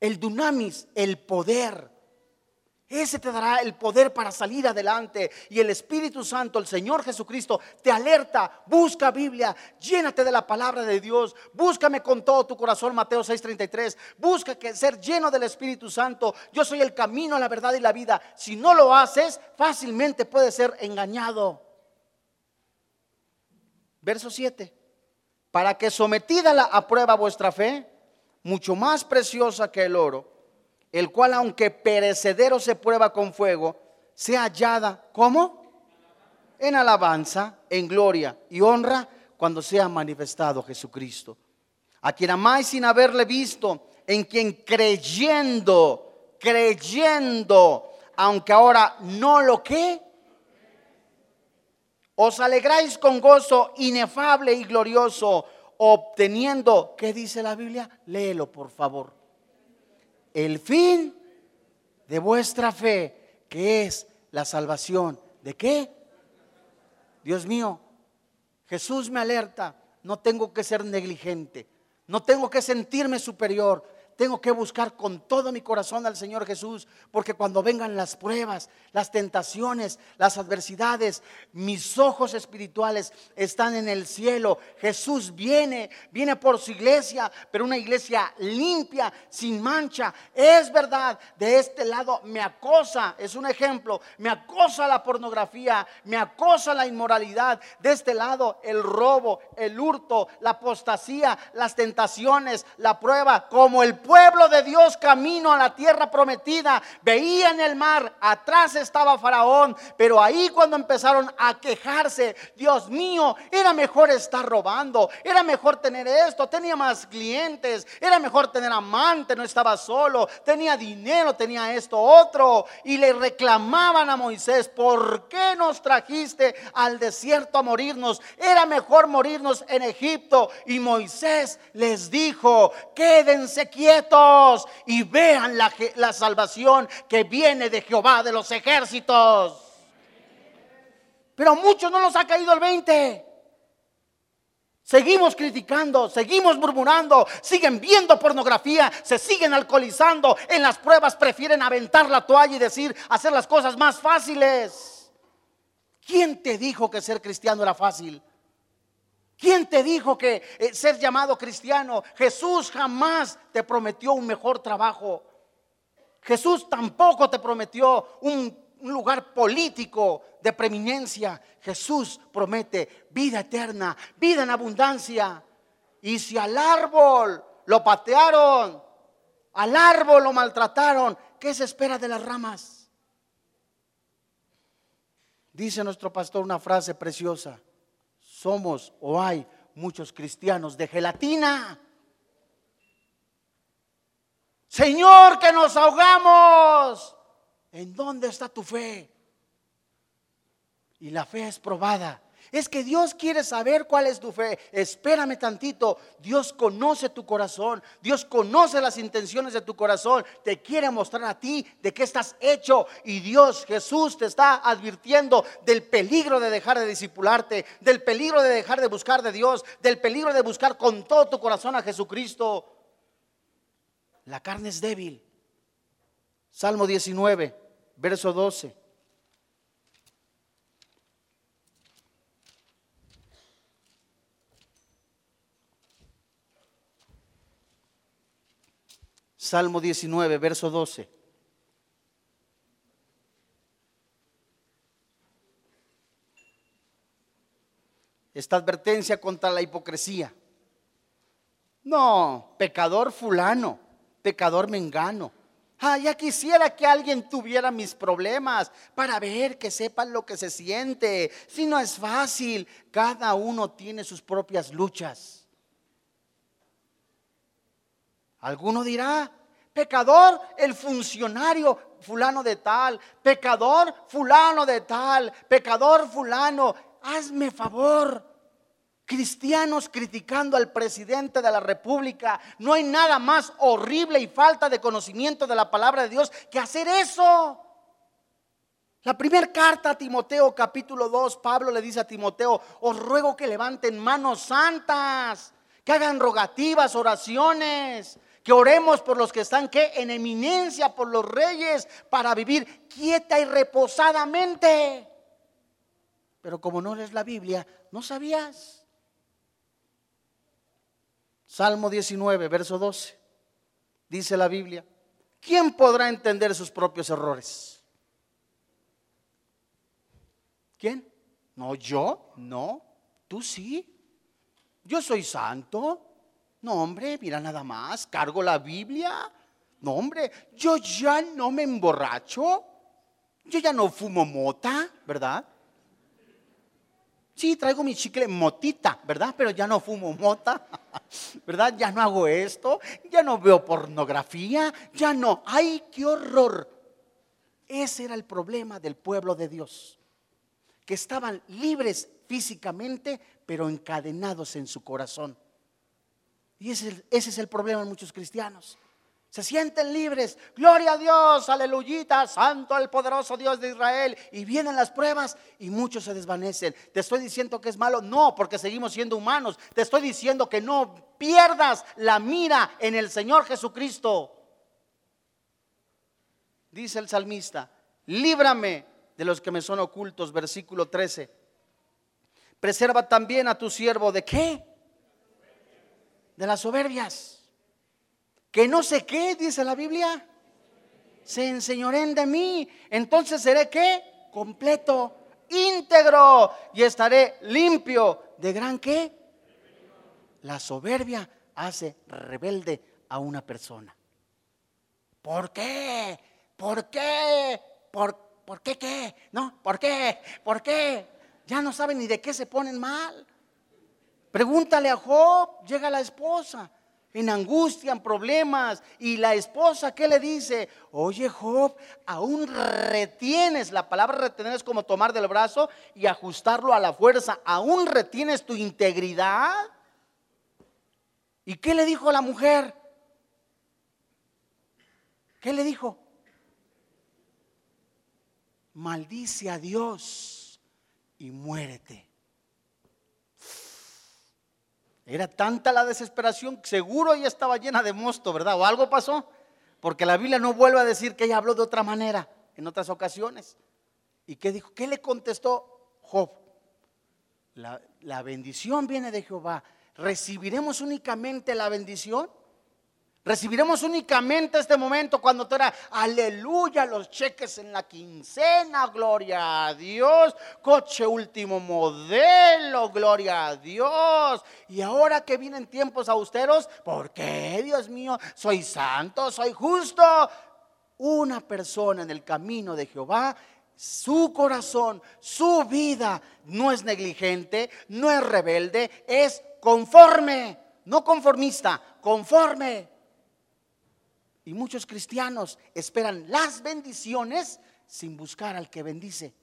El dunamis, el poder, Ese te dará el poder para salir adelante. Y el Espíritu Santo, el Señor Jesucristo, te alerta. Busca Biblia, llénate de la palabra de Dios. Búscame con todo tu corazón, Mateo 6:33. Busca que ser lleno del Espíritu Santo. Yo soy el camino, la verdad y la vida. Si no lo haces, fácilmente puedes ser engañado. Verso 7. Para que sometida a prueba vuestra fe, mucho más preciosa que el oro el cual aunque perecedero se prueba con fuego, sea hallada, ¿cómo? En alabanza, en gloria y honra cuando sea manifestado Jesucristo. A quien amáis sin haberle visto, en quien creyendo, creyendo, aunque ahora no lo que, os alegráis con gozo inefable y glorioso, obteniendo, ¿qué dice la Biblia? Léelo, por favor el fin de vuestra fe, que es la salvación. ¿De qué? Dios mío, Jesús me alerta, no tengo que ser negligente, no tengo que sentirme superior, tengo que buscar con todo mi corazón al Señor Jesús, porque cuando vengan las pruebas, las tentaciones, las adversidades, mis ojos espirituales están en el cielo. Jesús viene, viene por su iglesia, pero una iglesia limpia, sin mancha. Es verdad, de este lado me acosa, es un ejemplo, me acosa la pornografía, me acosa la inmoralidad. De este lado el robo, el hurto, la apostasía, las tentaciones, la prueba, como el pueblo de Dios camino a la tierra prometida, veía en el mar, atrás estaba Faraón, pero ahí cuando empezaron a quejarse, Dios mío, era mejor estar robando, era mejor tener esto, tenía más clientes, era mejor tener amante, no estaba solo, tenía dinero, tenía esto, otro, y le reclamaban a Moisés, ¿por qué nos trajiste al desierto a morirnos? Era mejor morirnos en Egipto. Y Moisés les dijo, quédense quietos y vean la, salvación que viene de Jehová de los ejércitos. Pero a muchos no nos ha caído el 20. Seguimos criticando, seguimos murmurando, siguen viendo pornografía, se siguen alcoholizando, en las pruebas prefieren aventar la toalla y decir, hacer las cosas más fáciles. ¿Quién te dijo que ser cristiano era fácil? ¿Quién te dijo que eh, ser llamado cristiano? Jesús jamás te prometió un mejor trabajo. Jesús tampoco te prometió un, un lugar político de preeminencia. Jesús promete vida eterna, vida en abundancia. Y si al árbol lo patearon, al árbol lo maltrataron, ¿qué se espera de las ramas? Dice nuestro pastor una frase preciosa somos o hay muchos cristianos de gelatina. Señor, que nos ahogamos. ¿En dónde está tu fe? Y la fe es probada es que Dios quiere saber cuál es tu fe. Espérame tantito. Dios conoce tu corazón. Dios conoce las intenciones de tu corazón. Te quiere mostrar a ti de qué estás hecho. Y Dios, Jesús, te está advirtiendo del peligro de dejar de discipularte, del peligro de dejar de buscar de Dios, del peligro de buscar con todo tu corazón a Jesucristo. La carne es débil. Salmo 19, verso 12. Salmo 19, verso 12. Esta advertencia contra la hipocresía. No, pecador fulano, pecador mengano. Ah, ya quisiera que alguien tuviera mis problemas para ver que sepan lo que se siente. Si no es fácil, cada uno tiene sus propias luchas. Alguno dirá, Pecador, el funcionario fulano de tal. Pecador, fulano de tal. Pecador, fulano. Hazme favor. Cristianos criticando al presidente de la República. No hay nada más horrible y falta de conocimiento de la palabra de Dios que hacer eso. La primera carta a Timoteo capítulo 2, Pablo le dice a Timoteo, os ruego que levanten manos santas que hagan rogativas, oraciones, que oremos por los que están que en eminencia, por los reyes, para vivir quieta y reposadamente. Pero como no lees la Biblia, no sabías. Salmo 19, verso 12. Dice la Biblia, ¿quién podrá entender sus propios errores? ¿Quién? No, yo, no, tú sí. Yo soy santo. No, hombre, mira nada más, cargo la Biblia. No, hombre, yo ya no me emborracho. Yo ya no fumo mota, ¿verdad? Sí, traigo mi chicle motita, ¿verdad? Pero ya no fumo mota, <laughs> ¿verdad? Ya no hago esto, ya no veo pornografía, ya no. ¡Ay, qué horror! Ese era el problema del pueblo de Dios, que estaban libres físicamente, pero encadenados en su corazón. Y ese, es el problema de muchos cristianos. Se sienten libres. Gloria a Dios, aleluyita, santo el poderoso Dios de Israel. Y vienen las pruebas y muchos se desvanecen. ¿Te estoy diciendo que es malo? No, porque seguimos siendo humanos. Te estoy diciendo que no pierdas la mira en el Señor Jesucristo. Dice el salmista, líbrame de los que me son ocultos, versículo 13. Preserva también a tu siervo de qué? De las soberbias que no sé qué, dice la Biblia, se enseñoren de mí. Entonces seré qué? Completo, íntegro y estaré limpio. ¿De gran qué? La soberbia hace rebelde a una persona. ¿Por qué? ¿Por qué? ¿Por, ¿por qué qué? ¿No? ¿Por qué? ¿Por qué? Ya no saben ni de qué se ponen mal. Pregúntale a Job, llega la esposa en angustia, en problemas. Y la esposa, ¿qué le dice? Oye, Job, aún retienes, la palabra retener es como tomar del brazo y ajustarlo a la fuerza, aún retienes tu integridad. ¿Y qué le dijo la mujer? ¿Qué le dijo? Maldice a Dios y muérete. Era tanta la desesperación, seguro ella estaba llena de mosto, ¿verdad? O algo pasó, porque la Biblia no vuelve a decir que ella habló de otra manera en otras ocasiones. ¿Y qué dijo? ¿Qué le contestó Job? La, la bendición viene de Jehová. ¿Recibiremos únicamente la bendición? Recibiremos únicamente este momento cuando te era aleluya, los cheques en la quincena, gloria a Dios, coche último modelo, gloria a Dios. Y ahora que vienen tiempos austeros, ¿por qué, Dios mío? Soy santo, soy justo. Una persona en el camino de Jehová su corazón, su vida no es negligente, no es rebelde, es conforme, no conformista, conforme. Y muchos cristianos esperan las bendiciones sin buscar al que bendice.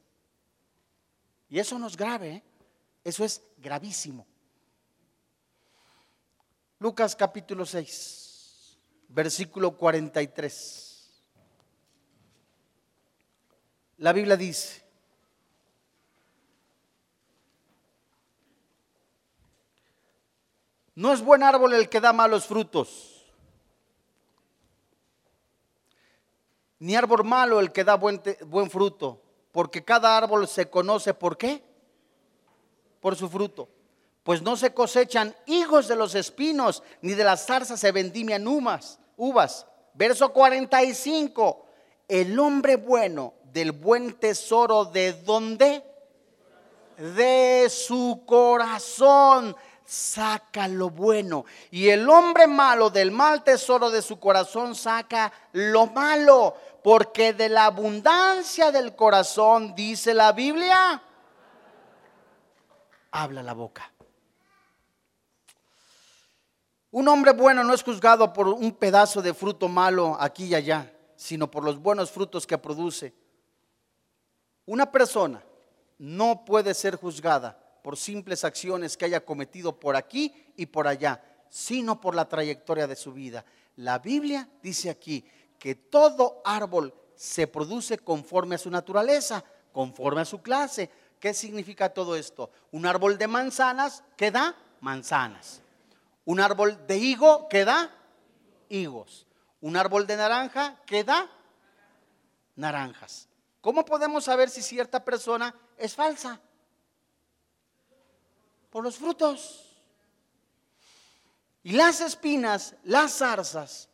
Y eso no es grave, ¿eh? eso es gravísimo. Lucas capítulo 6, versículo 43. La Biblia dice, no es buen árbol el que da malos frutos ni árbol malo el que da buen, buen fruto, porque cada árbol se conoce por qué? Por su fruto. Pues no se cosechan higos de los espinos, ni de las zarzas se vendimian uvas. uvas. Verso 45. El hombre bueno del buen tesoro de dónde? De su corazón saca lo bueno. Y el hombre malo del mal tesoro de su corazón saca lo malo porque de la abundancia del corazón, dice la Biblia, habla la boca. Un hombre bueno no es juzgado por un pedazo de fruto malo aquí y allá, sino por los buenos frutos que produce. Una persona no puede ser juzgada por simples acciones que haya cometido por aquí y por allá, sino por la trayectoria de su vida. La Biblia dice aquí que todo árbol se produce conforme a su naturaleza, conforme a su clase. ¿Qué significa todo esto? Un árbol de manzanas que da manzanas. Un árbol de higo que da higos. Un árbol de naranja que da naranjas. ¿Cómo podemos saber si cierta persona es falsa? Por los frutos. Y las espinas, las zarzas,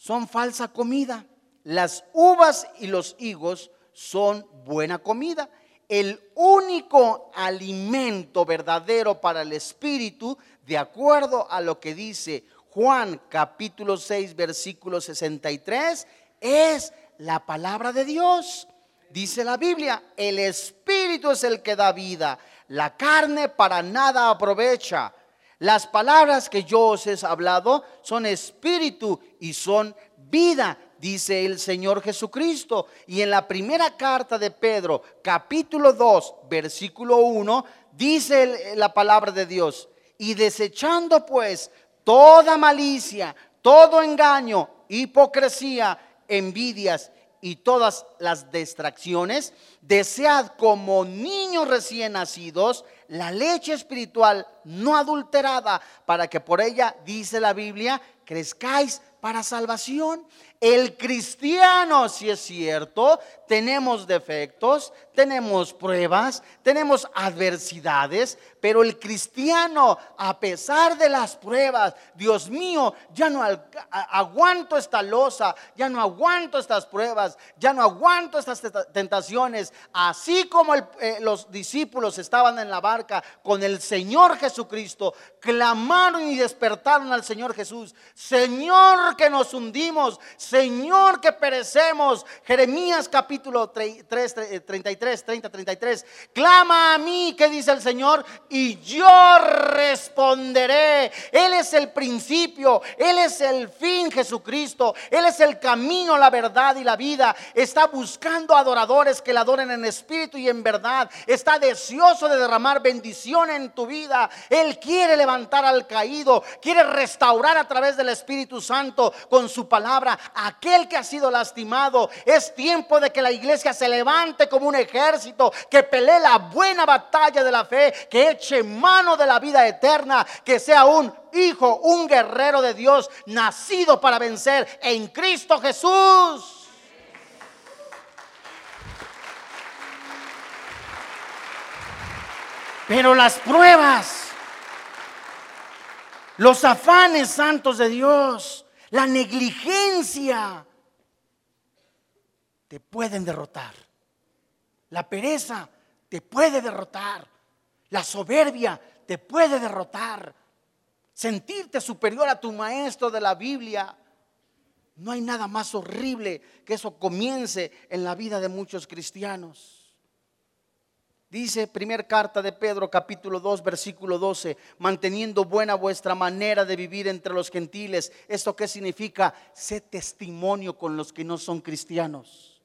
son falsa comida. Las uvas y los higos son buena comida. El único alimento verdadero para el espíritu, de acuerdo a lo que dice Juan capítulo 6, versículo 63, es la palabra de Dios. Dice la Biblia, el espíritu es el que da vida, la carne para nada aprovecha. Las palabras que yo os he hablado son espíritu y son vida, dice el Señor Jesucristo. Y en la primera carta de Pedro, capítulo 2, versículo 1, dice la palabra de Dios, y desechando pues toda malicia, todo engaño, hipocresía, envidias y todas las distracciones, desead como niños recién nacidos la leche espiritual no adulterada, para que por ella, dice la Biblia, crezcáis para salvación. El cristiano, si es cierto, tenemos defectos, tenemos pruebas, tenemos adversidades, pero el cristiano, a pesar de las pruebas, Dios mío, ya no aguanto esta losa, ya no aguanto estas pruebas, ya no aguanto estas tentaciones, así como eh, los discípulos estaban en la barca con el Señor Jesucristo, clamaron y despertaron al Señor Jesús, Señor que nos hundimos, Señor que perecemos. Jeremías capítulo 3, 33, 30, 33. Clama a mí, que dice el Señor, y yo responderé. Él es el principio, Él es el fin, Jesucristo. Él es el camino, la verdad y la vida. Está buscando adoradores que le adoren en espíritu y en verdad. Está deseoso de derramar bendición en tu vida. Él quiere levantar al caído, quiere restaurar a través del Espíritu Santo con su palabra aquel que ha sido lastimado. Es tiempo de que la iglesia se levante como un ejército, que pelee la buena batalla de la fe, que eche mano de la vida eterna, que sea un hijo, un guerrero de Dios, nacido para vencer en Cristo Jesús. Pero las pruebas, los afanes santos de Dios, la negligencia, te pueden derrotar. La pereza te puede derrotar. La soberbia te puede derrotar. Sentirte superior a tu maestro de la Biblia. No hay nada más horrible que eso comience en la vida de muchos cristianos. Dice primer carta de Pedro capítulo 2 versículo 12, manteniendo buena vuestra manera de vivir entre los gentiles. ¿Esto qué significa? Sé testimonio con los que no son cristianos.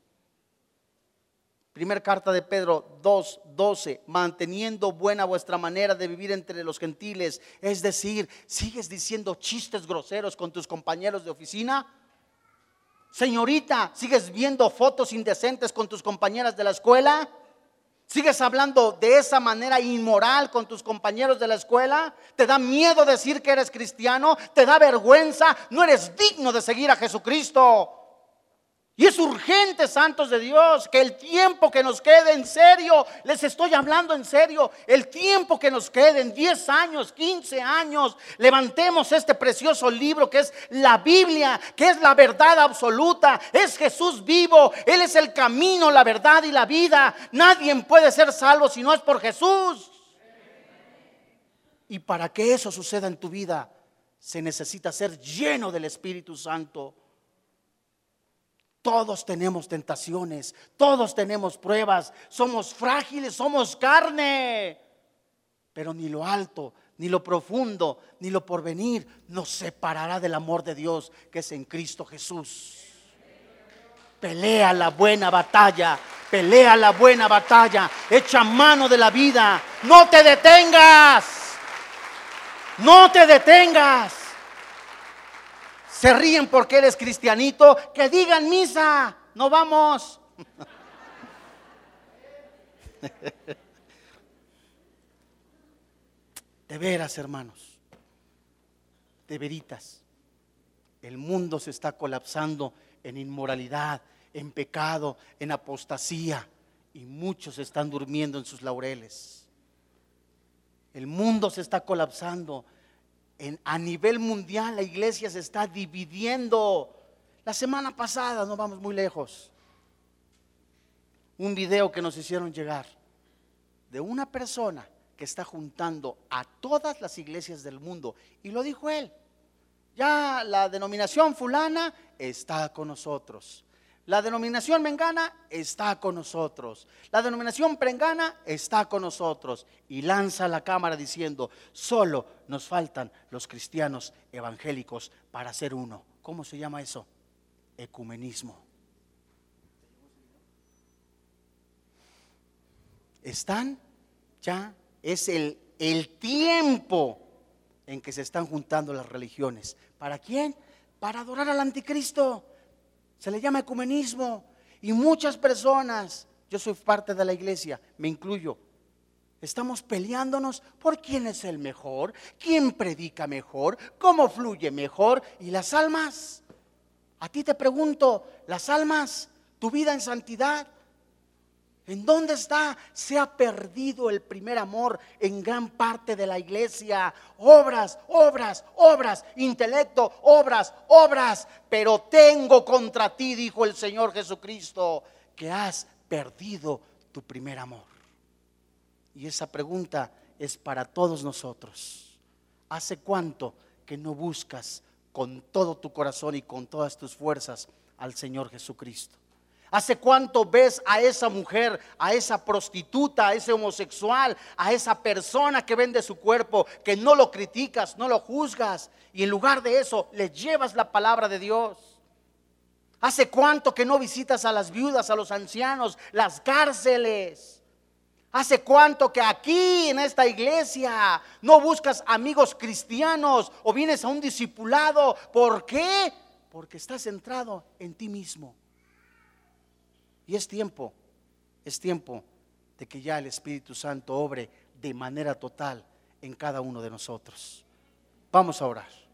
Primer carta de Pedro 2, 12, manteniendo buena vuestra manera de vivir entre los gentiles. Es decir, ¿sigues diciendo chistes groseros con tus compañeros de oficina? Señorita, ¿sigues viendo fotos indecentes con tus compañeras de la escuela? ¿Sigues hablando de esa manera inmoral con tus compañeros de la escuela? ¿Te da miedo decir que eres cristiano? ¿Te da vergüenza? No eres digno de seguir a Jesucristo. Y es urgente, santos de Dios, que el tiempo que nos quede en serio, les estoy hablando en serio, el tiempo que nos quede en 10 años, 15 años, levantemos este precioso libro que es la Biblia, que es la verdad absoluta, es Jesús vivo, Él es el camino, la verdad y la vida. Nadie puede ser salvo si no es por Jesús. Y para que eso suceda en tu vida, se necesita ser lleno del Espíritu Santo. Todos tenemos tentaciones, todos tenemos pruebas, somos frágiles, somos carne. Pero ni lo alto, ni lo profundo, ni lo porvenir nos separará del amor de Dios que es en Cristo Jesús. Pelea la buena batalla, pelea la buena batalla, echa mano de la vida, no te detengas, no te detengas se ríen porque eres cristianito, que digan misa, no vamos. <laughs> De veras, hermanos. de veritas. El mundo se está colapsando en inmoralidad, en pecado, en apostasía y muchos están durmiendo en sus laureles. El mundo se está colapsando. En, a nivel mundial la iglesia se está dividiendo. La semana pasada, no vamos muy lejos, un video que nos hicieron llegar de una persona que está juntando a todas las iglesias del mundo. Y lo dijo él. Ya la denominación fulana está con nosotros. La denominación mengana está con nosotros. La denominación prengana está con nosotros. Y lanza la cámara diciendo, solo nos faltan los cristianos evangélicos para ser uno. ¿Cómo se llama eso? Ecumenismo. Están ya, es el, el tiempo en que se están juntando las religiones. ¿Para quién? Para adorar al anticristo. Se le llama ecumenismo. Y muchas personas, yo soy parte de la iglesia, me incluyo, estamos peleándonos por quién es el mejor, quién predica mejor, cómo fluye mejor. Y las almas, a ti te pregunto, las almas, tu vida en santidad, ¿En dónde está? Se ha perdido el primer amor en gran parte de la iglesia. Obras, obras, obras, intelecto, obras, obras. Pero tengo contra ti, dijo el Señor Jesucristo, que has perdido tu primer amor. Y esa pregunta es para todos nosotros. ¿Hace cuánto que no buscas con todo tu corazón y con todas tus fuerzas al Señor Jesucristo? ¿Hace cuánto ves a esa mujer, a esa prostituta, a ese homosexual, a esa persona que vende su cuerpo, que no lo criticas, no lo juzgas y en lugar de eso le llevas la palabra de Dios? ¿Hace cuánto que no visitas a las viudas, a los ancianos, las cárceles? ¿Hace cuánto que aquí en esta iglesia no buscas amigos cristianos o vienes a un discipulado? ¿Por qué? Porque estás centrado en ti mismo. Y es tiempo, es tiempo de que ya el Espíritu Santo obre de manera total en cada uno de nosotros. Vamos a orar.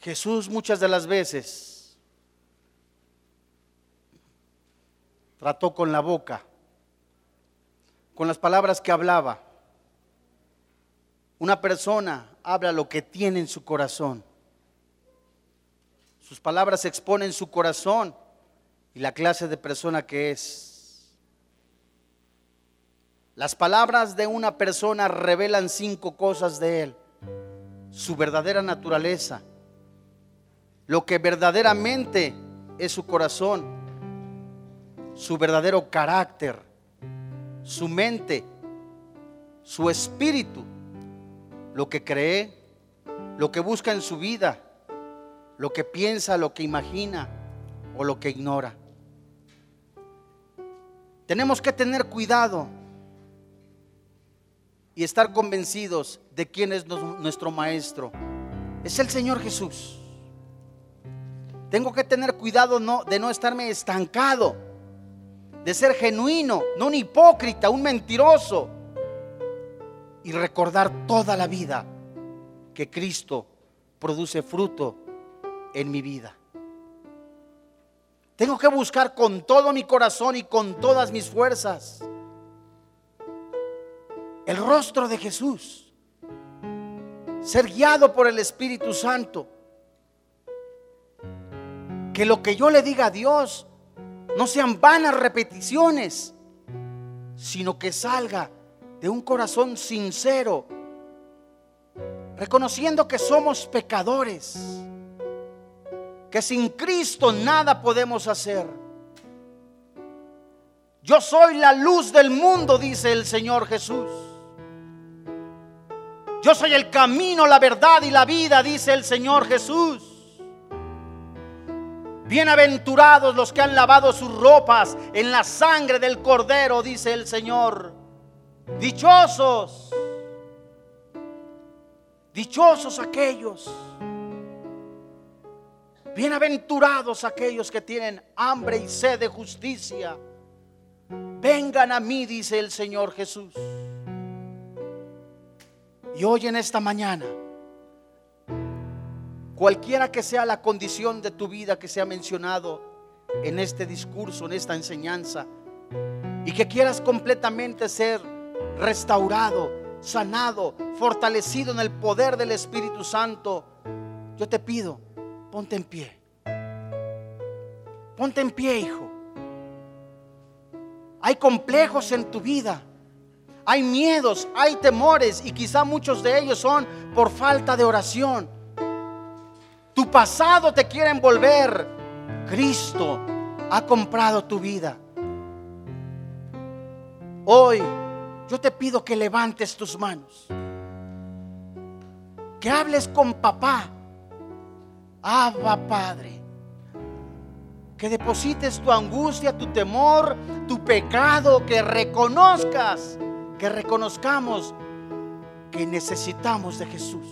Jesús muchas de las veces trató con la boca, con las palabras que hablaba. Una persona habla lo que tiene en su corazón. Sus palabras exponen su corazón y la clase de persona que es. Las palabras de una persona revelan cinco cosas de él. Su verdadera naturaleza, lo que verdaderamente es su corazón, su verdadero carácter, su mente, su espíritu, lo que cree, lo que busca en su vida lo que piensa, lo que imagina o lo que ignora. Tenemos que tener cuidado y estar convencidos de quién es nuestro maestro. Es el Señor Jesús. Tengo que tener cuidado de no estarme estancado, de ser genuino, no un hipócrita, un mentiroso. Y recordar toda la vida que Cristo produce fruto en mi vida. Tengo que buscar con todo mi corazón y con todas mis fuerzas el rostro de Jesús. Ser guiado por el Espíritu Santo. Que lo que yo le diga a Dios no sean vanas repeticiones, sino que salga de un corazón sincero, reconociendo que somos pecadores que sin Cristo nada podemos hacer. Yo soy la luz del mundo, dice el Señor Jesús. Yo soy el camino, la verdad y la vida, dice el Señor Jesús. Bienaventurados los que han lavado sus ropas en la sangre del cordero, dice el Señor. Dichosos, dichosos aquellos Bienaventurados aquellos que tienen hambre y sed de justicia. Vengan a mí, dice el Señor Jesús. Y hoy en esta mañana, cualquiera que sea la condición de tu vida que se ha mencionado en este discurso, en esta enseñanza, y que quieras completamente ser restaurado, sanado, fortalecido en el poder del Espíritu Santo, yo te pido, ponte en pie. Ponte en pie, hijo. Hay complejos en tu vida. Hay miedos, hay temores y quizá muchos de ellos son por falta de oración. Tu pasado te quiere envolver. Cristo ha comprado tu vida. Hoy yo te pido que levantes tus manos. Que hables con papá. Abba Padre. Que deposites tu angustia, tu temor, tu pecado, que reconozcas, que reconozcamos que necesitamos de Jesús.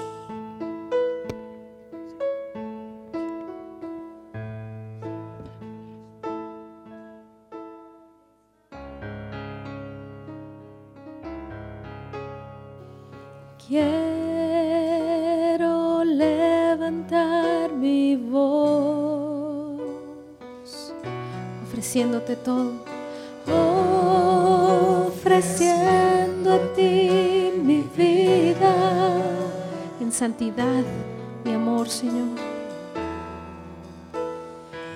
Ofreciéndote todo, ofreciendo a ti mi vida en santidad y amor, Señor.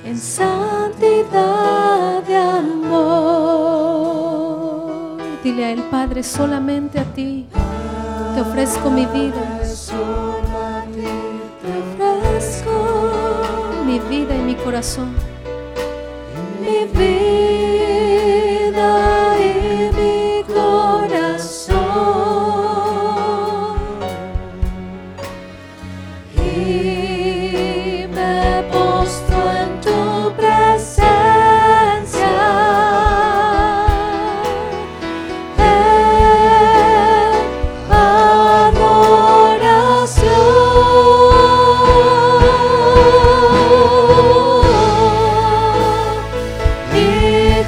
En santidad de amor. Dile a el Padre solamente a ti. Te ofrezco mi vida. Te ofrezco mi vida y mi corazón.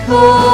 Hijo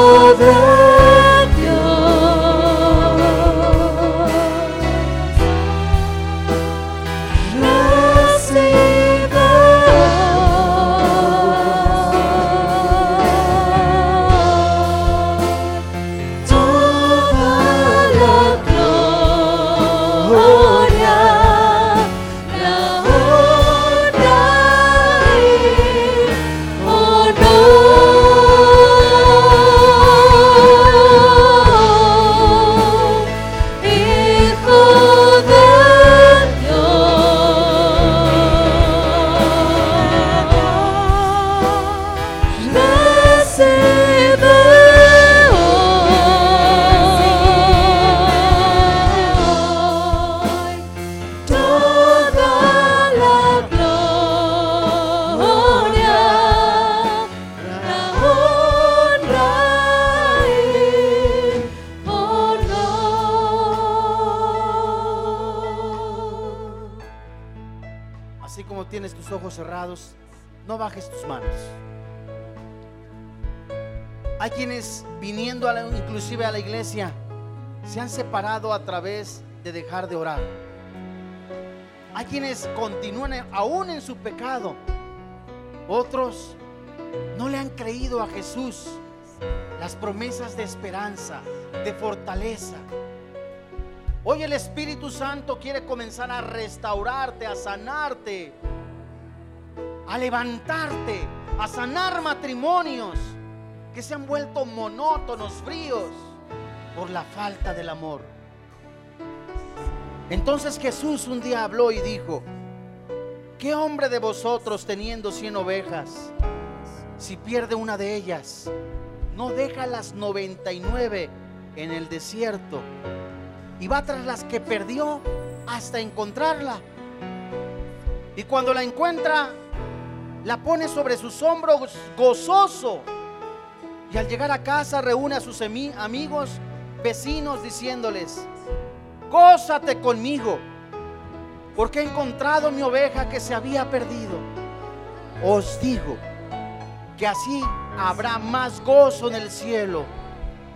de orar. Hay quienes continúan aún en su pecado. Otros no le han creído a Jesús las promesas de esperanza, de fortaleza. Hoy el Espíritu Santo quiere comenzar a restaurarte, a sanarte, a levantarte, a sanar matrimonios que se han vuelto monótonos, fríos, por la falta del amor. Entonces Jesús un día habló y dijo, ¿qué hombre de vosotros teniendo cien ovejas, si pierde una de ellas, no deja las 99 en el desierto y va tras las que perdió hasta encontrarla? Y cuando la encuentra, la pone sobre sus hombros gozoso. Y al llegar a casa reúne a sus amigos, vecinos, diciéndoles, gózate conmigo, porque he encontrado mi oveja que se había perdido. Os digo que así habrá más gozo en el cielo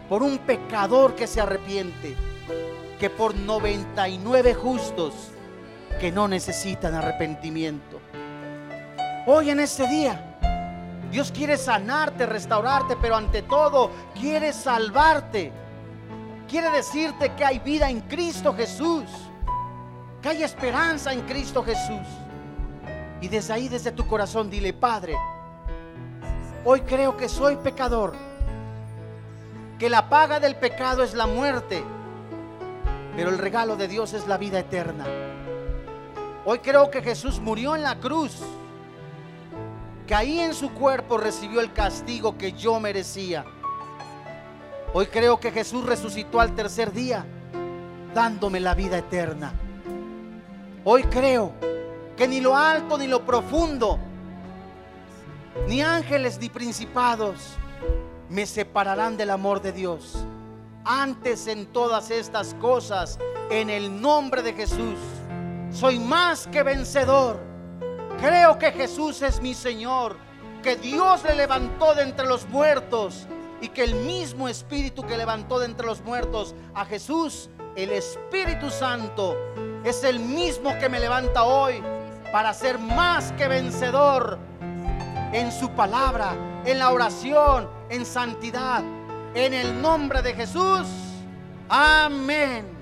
por un pecador que se arrepiente que por 99 justos que no necesitan arrepentimiento. Hoy en este día, Dios quiere sanarte, restaurarte, pero ante todo quiere salvarte. Quiere decirte que hay vida en Cristo Jesús, que hay esperanza en Cristo Jesús. Y desde ahí, desde tu corazón, dile, Padre, hoy creo que soy pecador, que la paga del pecado es la muerte, pero el regalo de Dios es la vida eterna. Hoy creo que Jesús murió en la cruz, que ahí en su cuerpo recibió el castigo que yo merecía. Hoy creo que Jesús resucitó al tercer día, dándome la vida eterna. Hoy creo que ni lo alto ni lo profundo, ni ángeles ni principados me separarán del amor de Dios. Antes en todas estas cosas, en el nombre de Jesús, soy más que vencedor. Creo que Jesús es mi Señor, que Dios le levantó de entre los muertos y que el mismo Espíritu que levantó de entre los muertos a Jesús, el Espíritu Santo, es el mismo que me levanta hoy para ser más que vencedor en su palabra, en la oración, en santidad. En el nombre de Jesús. Amén.